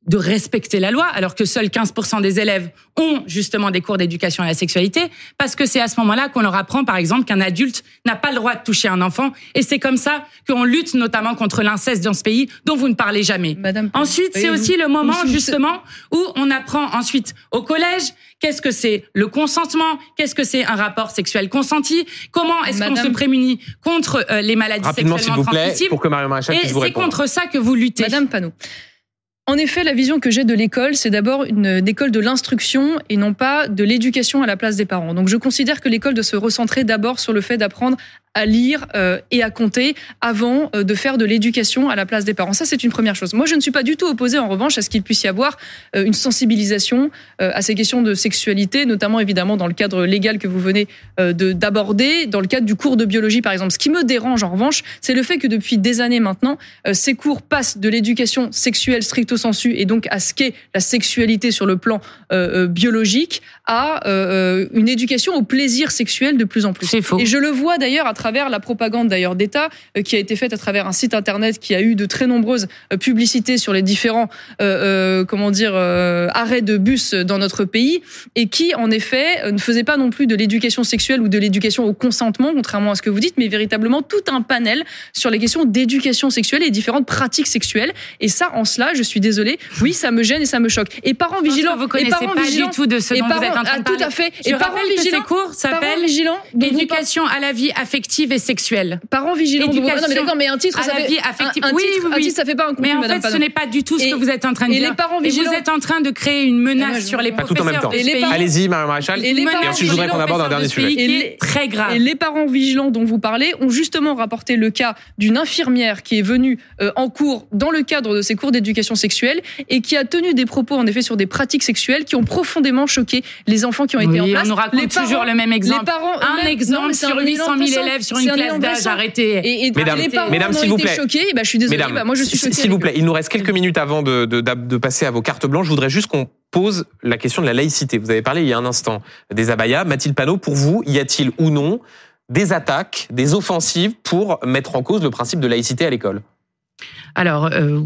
de respecter la loi alors que seuls 15% des élèves ont justement des cours d'éducation à la sexualité parce que c'est à ce moment-là qu'on leur apprend par exemple qu'un adulte n'a pas le droit de toucher un enfant et c'est comme ça qu'on lutte notamment contre l'inceste dans ce pays dont vous ne parlez jamais. Madame. Ensuite, c'est aussi le moment justement où on apprend ensuite au collège qu'est-ce que c'est le consentement, qu'est-ce que c'est un rapport sexuel consenti, comment est-ce qu'on se prémunit contre euh, les maladies Rapidement, s'il sexuellement vous plaît, transmissibles. pour que Mario Maréchal Et puisse vous c'est contre ça que vous luttez. Madame Panot. En effet, la vision que j'ai de l'école, c'est d'abord une école de l'instruction et non pas de l'éducation à la place des parents. Donc je considère que l'école doit se recentrer d'abord sur le fait d'apprendre à lire euh, et à compter avant euh, de faire de l'éducation à la place des parents. Ça, c'est une première chose. Moi, je ne suis pas du tout opposée, en revanche, à ce qu'il puisse y avoir euh, une sensibilisation à ces questions de sexualité, notamment évidemment dans le cadre légal que vous venez de- d'aborder, dans le cadre du cours de biologie, par exemple. Ce qui me dérange, en revanche, c'est le fait que depuis des années maintenant, ces cours passent de l'éducation sexuelle stricto sensu et donc à ce qu'est la sexualité sur le plan biologique à euh, une éducation au plaisir sexuel de plus en plus. C'est faux. Et je le vois d'ailleurs à travers la propagande d'ailleurs d'État euh, qui a été faite à travers un site internet qui a eu de très nombreuses euh, publicités sur les différents euh, euh, comment dire euh, arrêts de bus dans notre pays et qui en effet ne faisait pas non plus de l'éducation sexuelle ou de l'éducation au consentement contrairement à ce que vous dites mais véritablement tout un panel sur les questions d'éducation sexuelle et différentes pratiques sexuelles et ça en cela je suis désolée oui ça me gêne et ça me choque et parents vigilants vous et connaissez parents pas vigilants du tout de ce et dont parents vous êtes en train ah, de tout parler. à fait Je et parents que ces vigilants cours s'appellent vigilants Éducation à la vie affective et sexuelle. Parents vigilants. Non, mais d'accord, mais un titre, à ça la fait vie affective. Un, un Oui, titre, oui, un oui. titre, ça fait pas un contenu, Mais en Madame fait, ce n'est pas du tout ce Et- que vous êtes en train de et dire. les parents Et vous vigilants- êtes en train de créer une moi, menace sur les Pas tout en même professeurs Allez-y, Mario Maréchal. Et ensuite, je voudrais qu'on aborde un dernier sujet. très grave. Et les parents vigilants dont vous parlez ont justement rapporté le cas d'une infirmière qui est venue euh, en cours dans le cadre de ces cours d'éducation sexuelle et qui a tenu des propos en effet sur des pratiques sexuelles qui ont profondément choqué les enfants qui ont été en Oui, place. on nous raconte Les parents- toujours le même les exemple. parents Un exemple Non, sur un 800 000 élément élèves sur une un classe d'âge. Arrêtez. Et, et Mesdames, les parents mesdames, ont vous été plaît. choqués. Bah, je suis désolée. Mesdames, bah, moi, je suis choquée. s'il vous plaît, il nous reste quelques minutes avant de, de, de passer à vos cartes blanches. Je voudrais juste qu'on pose la question de la laïcité. Vous avez parlé il y a un instant des abayas. Mathilde Panot, pour vous, y a-t-il ou non des attaques, des offensives pour mettre en cause le principe de laïcité à l'école? Alors, euh,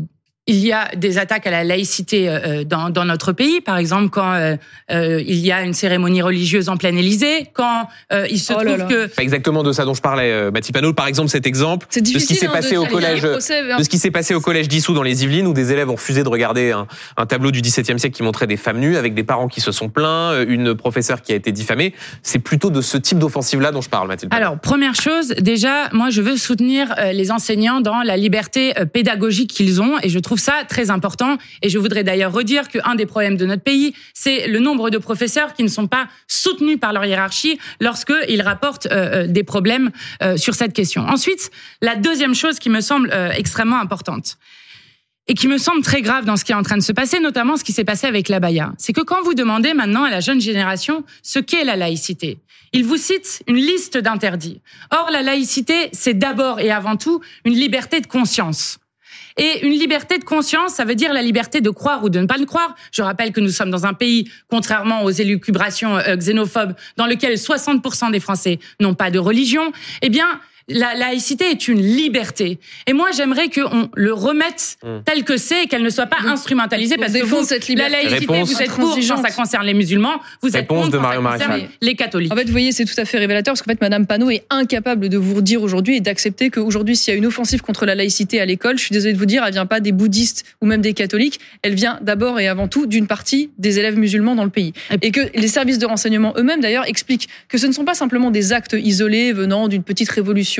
il y a des attaques à la laïcité euh, euh, dans, dans notre pays, par exemple quand euh, il y a une cérémonie religieuse en plein Élysée, quand il se oh trouve que pas exactement de ça dont je parlais, Mathilde Panot. Par exemple, cet exemple de ce qui s'est hein, passé au collège, de ce qui s'est passé au collège d'Issou dans les Yvelines, où des élèves ont refusé de regarder un, un, tableau du XVIIe siècle qui montrait des femmes nues, avec des parents qui se sont plaints, une professeure qui a été diffamée. C'est plutôt de ce type d'offensive-là dont je parle, Mathilde. Alors, première chose, déjà, moi, je veux soutenir les enseignants dans la liberté pédagogique qu'ils ont, et je trouve ça très important. Et je voudrais d'ailleurs redire qu'un des problèmes de notre pays, c'est le nombre de professeurs qui ne sont pas soutenus par leur hiérarchie lorsqu'ils rapportent euh, euh, des problèmes euh, sur cette question. Ensuite, la deuxième chose qui me semble extrêmement importante et qui me semble très grave dans ce qui est en train de se passer, notamment ce qui s'est passé avec la Baïa, c'est que quand vous demandez maintenant à la jeune génération ce qu'est la laïcité, ils vous citent une liste d'interdits. Or, la laïcité, c'est d'abord et avant tout une liberté de conscience. Et une liberté de conscience, ça veut dire la liberté de croire ou de ne pas le croire. Je rappelle que nous sommes dans un pays, contrairement aux élucubrations euh, xénophobes, dans lequel 60% des Français n'ont pas de religion. Eh bien, la laïcité est une liberté. Et moi, j'aimerais qu'on le remette hmm. tel que c'est et qu'elle ne soit pas instrumentalisée parce que vous, cette la laïcité, vous êtes pour quand ça concerne les musulmans, vous êtes contre quand ça concerne les catholiques. En fait, vous voyez, c'est tout à fait révélateur parce qu'en fait, Madame Panot est incapable de vous dire aujourd'hui et d'accepter qu'aujourd'hui, s'il y a une offensive contre la laïcité à l'école, je suis désolée de vous dire, elle vient pas des bouddhistes ou même des catholiques, elle vient d'abord et avant tout d'une partie des élèves musulmans dans le pays. Et que les services de renseignement eux-mêmes, d'ailleurs, expliquent que ce ne sont pas simplement des actes isolés venant d'une petite révolution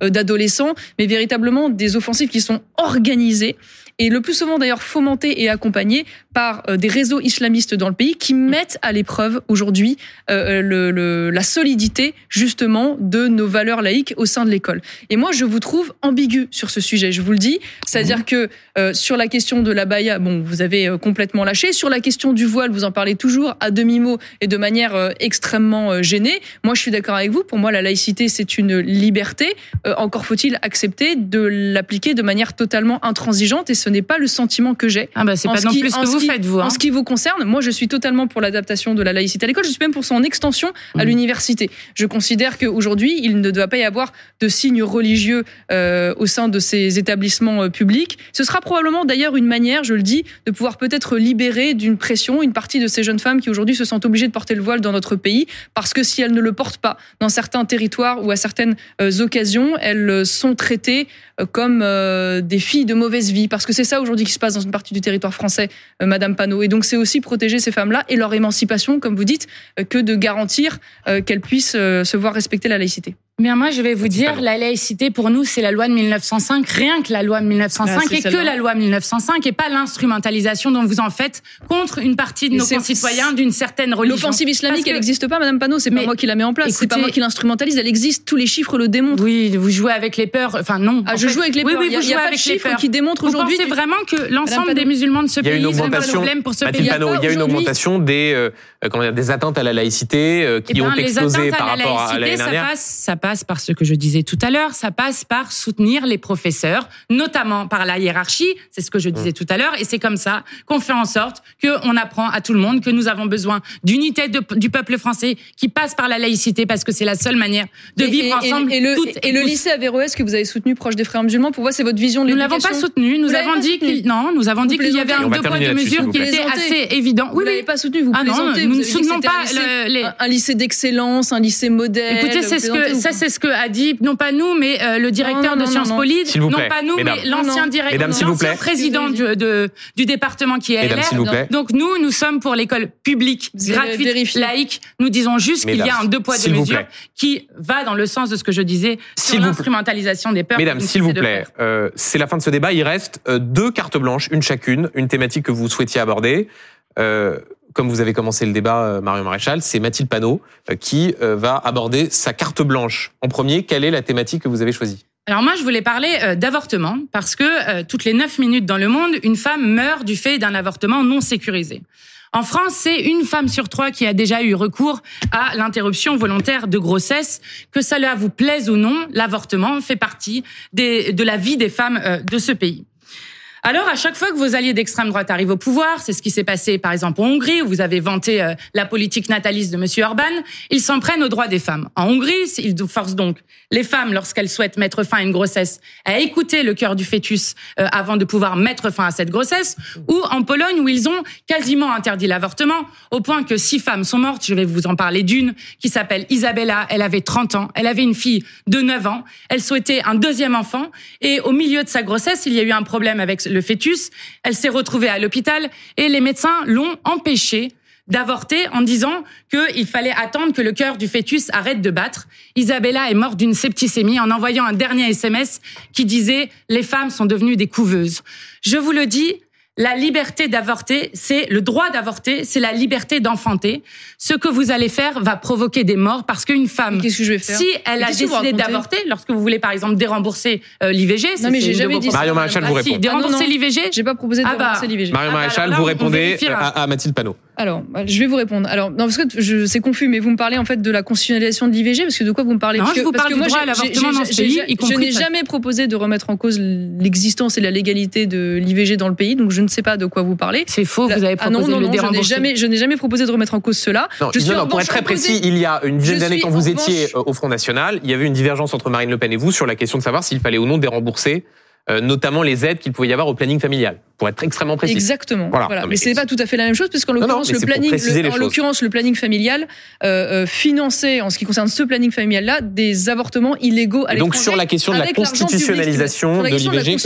d'adolescents, mais véritablement des offensives qui sont organisées et le plus souvent d'ailleurs fomentées et accompagnées par euh, des réseaux islamistes dans le pays qui mettent à l'épreuve aujourd'hui le, la solidité justement de nos valeurs laïques au sein de l'école. Et moi, je vous trouve ambigu sur ce sujet, je vous le dis. C'est-à-dire que sur la question de la baya, bon, vous avez complètement lâché. Sur la question du voile, vous en parlez toujours à demi-mot et de manière extrêmement gênée. Moi, je suis d'accord avec vous. Pour moi, la laïcité, c'est une liberté euh, encore faut-il accepter de l'appliquer de manière totalement intransigeante et ce n'est pas le sentiment que j'ai. Ah bah c'est pas non plus ce que vous faites vous. En hein. ce qui vous concerne, moi je suis totalement pour l'adaptation de la laïcité à l'école, je suis même pour son extension à mmh. l'université. Je considère qu'aujourd'hui, il ne doit pas y avoir de signes religieux euh, au sein de ces établissements euh, publics. Ce sera probablement d'ailleurs une manière, je le dis, de pouvoir peut-être libérer d'une pression une partie de ces jeunes femmes qui aujourd'hui se sentent obligées de porter le voile dans notre pays parce que si elles ne le portent pas dans certains territoires ou à certaines occasions elles sont traitées euh, comme euh, des filles de mauvaise vie, parce que c'est ça aujourd'hui qui se passe dans une partie du territoire français, euh, Madame Panot. Et donc c'est aussi protéger ces femmes-là et leur émancipation, comme vous dites, que de garantir qu'elles puissent se voir respecter la laïcité. Bien, moi, je vais vous dire, la laïcité, pour nous, c'est la loi de 1905, rien que la loi de 1905, ah, et que la loi de 1905, et pas l'instrumentalisation dont vous en faites contre une partie de nos concitoyens d'une certaine religion. L'offensive islamique, elle n'existe pas, Madame Panot, c'est pas moi qui la mets en place, c'est pas moi qui l'instrumentalise, elle existe, tous les chiffres le démontrent. Oui, vous jouez avec les peurs, enfin non. Ah, je joue avec les peurs, oui, oui, il y a, pas de chiffres qui démontrent aujourd'hui. Vous pensez vraiment que l'ensemble des musulmans de ce pays, c'est un problème pour ce pays Il y a une augmentation des, euh, comment dire, des atteintes à la laïcité euh, qui eh ont ben, explosé par rapport à l'année dernière. Ça passe par ce que je dis disais tout à l'heure, ça passe par soutenir les professeurs, notamment par la hiérarchie. C'est ce que je disais tout à l'heure. Et c'est comme ça qu'on fait en sorte qu'on apprend à tout le monde que nous avons besoin d'unité du peuple français qui passe par la laïcité parce que c'est la seule manière de vivre ensemble. Et, le, et, le lycée Averroès que vous avez soutenu proche des frères musulmans, pour moi, c'est votre vision de l'éducation. Nous l'avons pas soutenu. Nous avons dit non, nous avons dit qu'il y avait un deux points de mesure qui était assez évident. Oui, vous l'avez pas soutenu. Vous ah non, nous ne soutenons pas un lycée d'excellence, un lycée modèle. Écoutez, c'est ce que ça, c'est ce que a dit non pas nous, mais euh, le directeur de Sciences Po non, pas nous, mais l'ancien directeur, l'ancien président du, de, du département qui est LR. Donc nous, nous sommes pour l'école publique, gratuite, laïque. Nous disons juste qu'il y a un deux poids deux mesures qui va dans le sens de ce que je disais sur l'instrumentalisation des peurs. Mesdames, s'il vous plaît, euh, c'est la fin de ce débat. Il reste euh, deux cartes blanches, une chacune, une thématique que vous souhaitiez aborder. Euh, comme vous avez commencé le débat, euh, Marion Maréchal, c'est Mathilde Panot euh, qui euh, va aborder sa carte blanche. En premier, quelle est la thématique que vous avez choisie? Alors moi, je voulais parler d'avortement parce que toutes les neuf minutes dans le monde, une femme meurt du fait d'un avortement non sécurisé. En France, c'est une femme sur trois qui a déjà eu recours à l'interruption volontaire de grossesse. Que cela vous plaise ou non, l'avortement fait partie de la vie des femmes de ce pays. Alors, à chaque fois que vos alliés d'extrême droite arrivent au pouvoir, c'est ce qui s'est passé par exemple en Hongrie, où vous avez vanté euh, la politique nataliste de M. Orban, ils s'en prennent aux droits des femmes. En Hongrie, ils forcent donc les femmes, lorsqu'elles souhaitent mettre fin à une grossesse, à écouter le cœur du fœtus euh, avant de pouvoir mettre fin à cette grossesse, ou en Pologne, où ils ont quasiment interdit l'avortement, au point que six femmes sont mortes. Je vais vous en parler d'une qui s'appelle Isabella. Elle avait 30 ans, elle avait une fille de 9 ans, elle souhaitait un deuxième enfant, et au milieu de sa grossesse, il y a eu un problème avec le fœtus. Elle s'est retrouvée à l'hôpital et les médecins l'ont empêchée d'avorter en disant qu'il fallait attendre que le cœur du fœtus arrête de battre. Isabella est morte d'une septicémie en envoyant un dernier SMS qui disait les femmes sont devenues des couveuses. Je vous le dis, la liberté d'avorter, c'est le droit d'avorter, c'est la liberté d'enfanter. Ce que vous allez faire va provoquer des morts parce qu'une femme, qu'est-ce que je vais faire si elle a décidé d'avorter, lorsque vous voulez par exemple dérembourser euh, l'IVG, non mais j'ai jamais dit Marion Maréchal vous répond. Si, déremborser ah, l'IVG, j'ai pas proposé de ah bah, l'IVG. Marion Ah bah, Maréchal, vous on répondez à, à Mathilde Panot. Alors, je vais vous répondre. Alors, non, parce que je- c'est confus, mais vous me parlez en fait de la constitutionnalisation de l'IVG, parce que de quoi vous me parlez? Non, Parce je que- vous parce parle que du moi, droit j'ai- à l'avortement j'ai- dans ce j'ai- pays, j'ai- y Je n'ai ça. jamais proposé de remettre en cause l'existence et la légalité de l'IVG dans le pays, donc je ne sais pas de quoi vous parlez. C'est faux, La- vous avez ah non, proposé non, de le non, je n'ai jamais, je n'ai jamais proposé de remettre en cause cela. Non, je suis non, pour être très précis, il y a une dizaine d'années, quand vous étiez au Front National, il y avait une divergence entre Marine Le Pen et vous sur la question de savoir s'il fallait ou non dérembourser, euh, notamment les aides qu'il pouvait y avoir au planning familial, pour être extrêmement précis. Exactement. Voilà. Voilà. Non, Mais, mais c'est pas tout à fait la même chose, puisqu'en l'occurrence le planning, le- en l'occurrence le planning familial euh, euh, finançait, en ce qui concerne ce planning familial-là, des avortements illégaux à Et donc l'étranger sur la question de la public. constitutionnalisation de l'IVG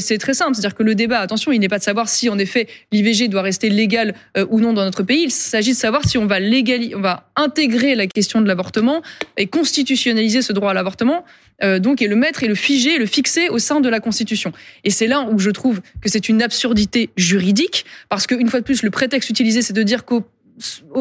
c'est- très simple. C'est-à-dire que le débat, attention, il n'est pas de savoir si en effet l'IVG doit rester légal euh, ou non dans notre pays. Il s'agit de savoir si on va légaliser, on va intégrer la question de l'avortement et constitutionnaliser ce droit à l'avortement. Euh, donc et le mettre et le figer, le fixer au sein de la Constitution. Et c'est là où je trouve que c'est une absurdité juridique, parce qu'une fois de plus, le prétexte utilisé, c'est de dire qu'au au-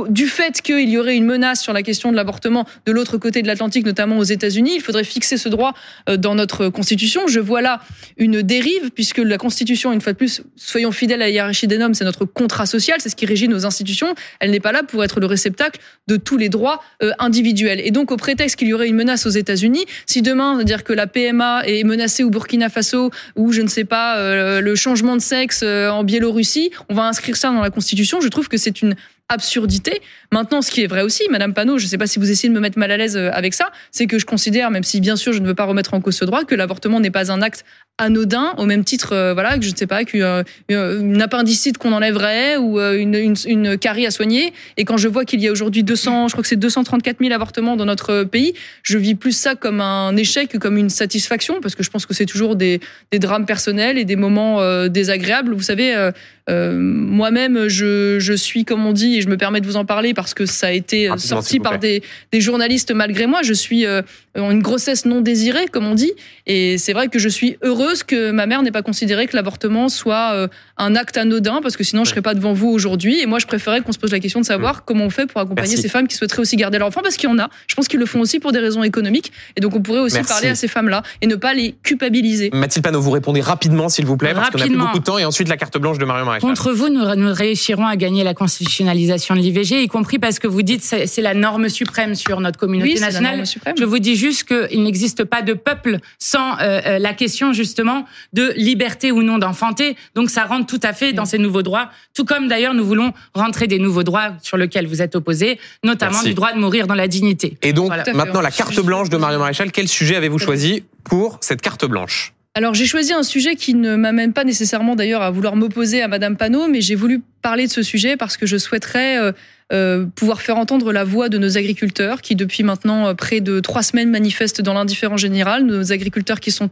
du fait qu'il y aurait une menace sur la question de l'avortement de l'autre côté de l'Atlantique, notamment aux États-Unis, il faudrait fixer ce droit euh, dans notre Constitution. Je vois là une dérive, puisque la Constitution, une fois de plus, soyons fidèles à la hiérarchie des normes, c'est notre contrat social, c'est ce qui régit nos institutions. Elle n'est pas là pour être le réceptacle de tous les droits euh, individuels. Et donc, au prétexte qu'il y aurait une menace aux États-Unis, si demain, dire que la PMA est menacée au Burkina Faso ou je ne sais pas euh, le changement de sexe en Biélorussie, on va inscrire ça dans la Constitution. Je trouve que c'est une absurdité. Maintenant, ce qui est vrai aussi, Madame Panot, je ne sais pas si vous essayez de me mettre mal à l'aise euh, avec ça, c'est que je considère, même si bien sûr je ne veux pas remettre en cause ce droit, que l'avortement n'est pas un acte anodin, au même titre, euh, voilà, que je ne sais pas, qu'une euh, appendicite qu'on enlèverait ou une, carie à soigner. Et quand je vois qu'il y a aujourd'hui 200, je crois que c'est 234 000 avortements dans notre pays, je vis plus ça comme un échec que comme une satisfaction, parce que je pense que c'est toujours des, drames personnels et des moments désagréables. Vous savez, moi-même, je, je suis, comme on dit, et je me permets de vous en parler parce que ça a été euh, Rapidement, sorti par des, des journalistes malgré moi. Je suis euh, en une grossesse non désirée, comme on dit. Et c'est vrai que je suis heureuse que ma mère n'ait pas considéré que l'avortement soit euh, un acte anodin, parce que sinon je serais pas devant vous aujourd'hui. Et moi, je préférais qu'on se pose la question de savoir comment on fait pour accompagner Merci. ces femmes qui souhaiteraient aussi garder leur enfant, parce qu'il y en a. Je pense qu'ils le font aussi pour des raisons économiques. Et donc, on pourrait aussi Merci. parler à ces femmes-là et ne pas les culpabiliser. Mathilde Panot, vous répondez rapidement, s'il vous plaît, parce qu'on a plus beaucoup de temps, et ensuite la carte blanche de Marion Maréchal. Contre vous, nous, nous réussirons à gagner la constitutionnalisation de l'IVG, y compris parce que vous dites c'est c'est la norme suprême sur notre communauté Oui, c'est la nationale. norme suprême. Je vous dis juste qu'il n'existe pas de peuple sans euh, euh, la question justement de liberté ou non d'enfanter. Donc ça rentre tout à fait dans ces nouveaux droits, tout comme d'ailleurs nous voulons rentrer des nouveaux droits sur lesquels vous êtes opposés, notamment Merci. du droit de mourir dans la dignité. Et donc, Voilà. Maintenant, la carte blanche de Marion Maréchal, quel sujet avez-vous choisi pour cette carte blanche? Alors j'ai choisi un sujet qui ne m'amène pas nécessairement d'ailleurs à vouloir m'opposer à Madame Panot, mais j'ai voulu parler de ce sujet parce que je souhaiterais euh, euh, pouvoir faire entendre la voix de nos agriculteurs qui depuis maintenant euh, près de trois semaines manifestent dans l'indifférence générale, nos agriculteurs qui sont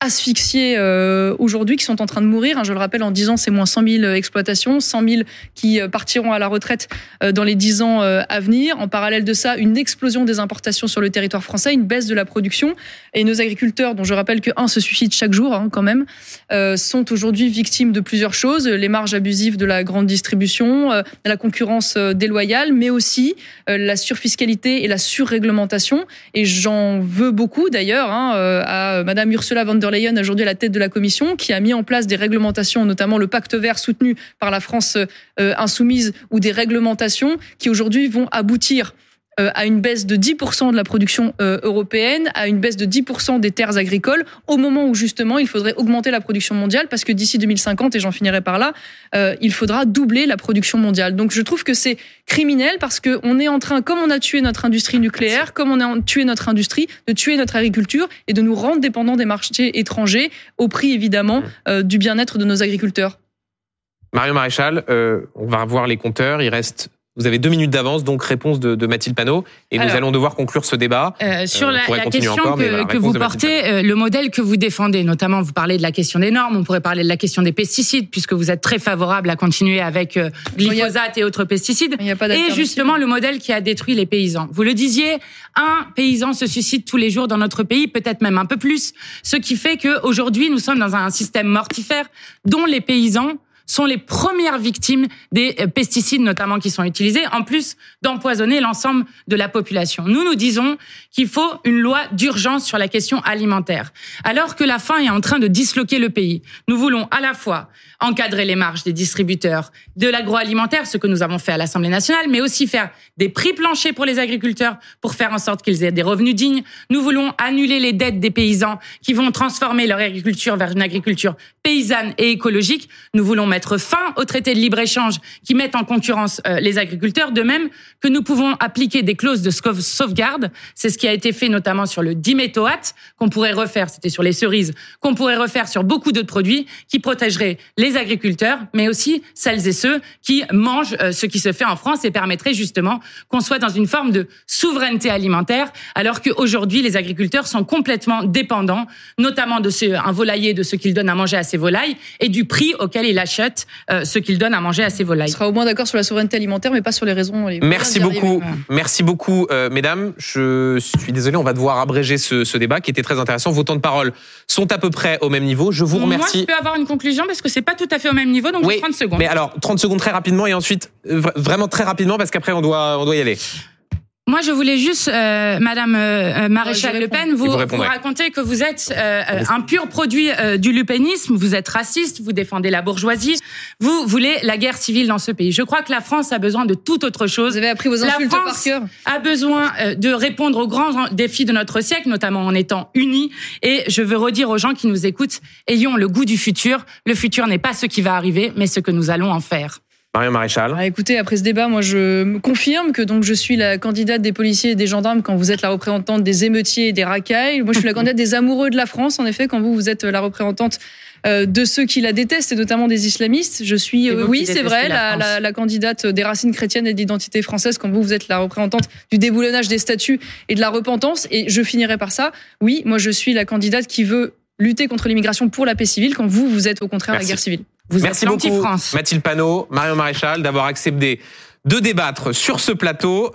asphyxiés euh, aujourd'hui, qui sont en train de mourir. hein, je le rappelle, en 10 ans, c'est moins 100 000 exploitations, 100 000 qui euh, partiront à la retraite euh, dans les 10 ans euh, à venir. En parallèle de ça, une explosion des importations sur le territoire français, une baisse de la production. Et nos agriculteurs, dont je rappelle que un se suicide chaque jour hein, quand même, euh, sont aujourd'hui victimes de plusieurs choses les marges abusives de la grande distribution, euh, la concurrence euh, déloyale, mais aussi euh, la surfiscalité et la surréglementation. Et j'en veux beaucoup d'ailleurs hein, euh, à Madame Ursula von der Leyen aujourd'hui à la tête de la Commission, qui a mis en place des réglementations, notamment le Pacte vert soutenu par la France euh, insoumise, ou des réglementations qui aujourd'hui vont aboutir à une baisse de 10% de la production euh, européenne, à une baisse de 10% des terres agricoles, au moment où justement il faudrait augmenter la production mondiale, parce que d'ici 2050, et j'en finirai par là, euh, il faudra doubler la production mondiale. Donc je trouve que c'est criminel parce qu'on est en train, comme on a tué notre industrie nucléaire, comme on a tué notre industrie, de tuer notre agriculture et de nous rendre dépendants des marchés étrangers, au prix évidemment mmh. du bien-être de nos agriculteurs. Mario Maréchal, on va revoir les compteurs. Il reste vous avez deux minutes d'avance, donc réponse de, de Mathilde Panot. Et nous allons devoir conclure ce débat. Euh, sur euh, la, la question que, que vous portez, euh, le modèle que vous défendez, notamment vous parlez de la question des normes, on pourrait parler de la question des pesticides, puisque vous êtes très favorable à continuer avec euh, glyphosate et autres pesticides. et justement le modèle qui a détruit les paysans. Vous le disiez, un paysan se suicide tous les jours dans notre pays, peut-être même un peu plus, ce qui fait qu'aujourd'hui nous sommes dans un système mortifère dont les paysans sont les premières victimes des euh, pesticides notamment qui sont utilisés, en plus d'empoisonner l'ensemble de la population. Nous, nous disons qu'il faut une loi d'urgence sur la question alimentaire. Alors que la faim est en train de disloquer le pays, nous voulons à la fois encadrer les marges des distributeurs de l'agroalimentaire, ce que nous avons fait à l'Assemblée nationale, mais aussi faire des prix planchers pour les agriculteurs pour faire en sorte qu'ils aient des revenus dignes. Nous voulons annuler les dettes des paysans qui vont transformer leur agriculture vers une agriculture paysanne et écologique. Nous voulons fin aux traités de libre-échange qui mettent en concurrence euh, les agriculteurs, de même que nous pouvons appliquer des clauses de sauvegarde. C'est ce qui a été fait notamment sur le diméthoate, qu'on pourrait refaire, c'était sur les cerises, qu'on pourrait refaire sur beaucoup d'autres produits qui protégeraient les agriculteurs, mais aussi celles et ceux qui mangent euh, ce qui se fait en France et permettrait justement qu'on soit dans une forme de souveraineté alimentaire, alors qu'aujourd'hui les agriculteurs sont complètement dépendants, notamment de ce, un volailler, de ce qu'il donne à manger à ses volailles et du prix auquel il achète euh, ce qu'il donne à manger à ses volailles. On sera au moins d'accord sur la souveraineté alimentaire, mais pas sur les raisons. merci beaucoup, merci beaucoup, euh, mesdames. Je suis désolé, on va devoir abréger ce, débat qui était très intéressant. Vos temps de parole sont à peu près au même niveau. Je vous remercie. Moi, je peux avoir une conclusion parce que c'est pas tout à fait au même niveau, donc oui, 30 secondes. Mais alors, 30 secondes très rapidement et ensuite vraiment très rapidement parce qu'après on doit on doit y aller. Moi, je voulais juste, euh, Madame euh, euh Maréchal Le Pen, vous, vous, raconter que vous êtes euh, un pur produit euh, du lupénisme, vous êtes raciste, vous défendez la bourgeoisie, vous voulez la guerre civile dans ce pays. Je crois que la France a besoin de toute autre chose. Vous avez appris vos insultes la France par cœur. a besoin de répondre aux grands défis de notre siècle, notamment en étant unis. Et je veux redire aux gens qui nous écoutent, ayons le goût du futur. Le futur n'est pas ce qui va arriver, mais ce que nous allons en faire. Marion Maréchal. Ah, écoutez, après ce débat, moi je me confirme que donc je suis la candidate des policiers et des gendarmes quand vous êtes la représentante des émeutiers et des racailles. Moi je suis la candidate des amoureux de la France, en effet, quand vous vous êtes la représentante euh, de ceux qui la détestent et notamment des islamistes. Je suis, euh, oui, c'est vrai, la, la, la, candidate des racines chrétiennes et de l'identité française quand vous, vous êtes la représentante du déboulonnage des statuts et de la repentance. Et je finirai par ça. Oui, moi, je suis la candidate qui veut lutter contre l'immigration pour la paix civile quand vous, vous êtes au contraire la guerre civile. Vous Merci beaucoup, France. Mathilde Panot, Marion Maréchal, d'avoir accepté de débattre sur ce plateau.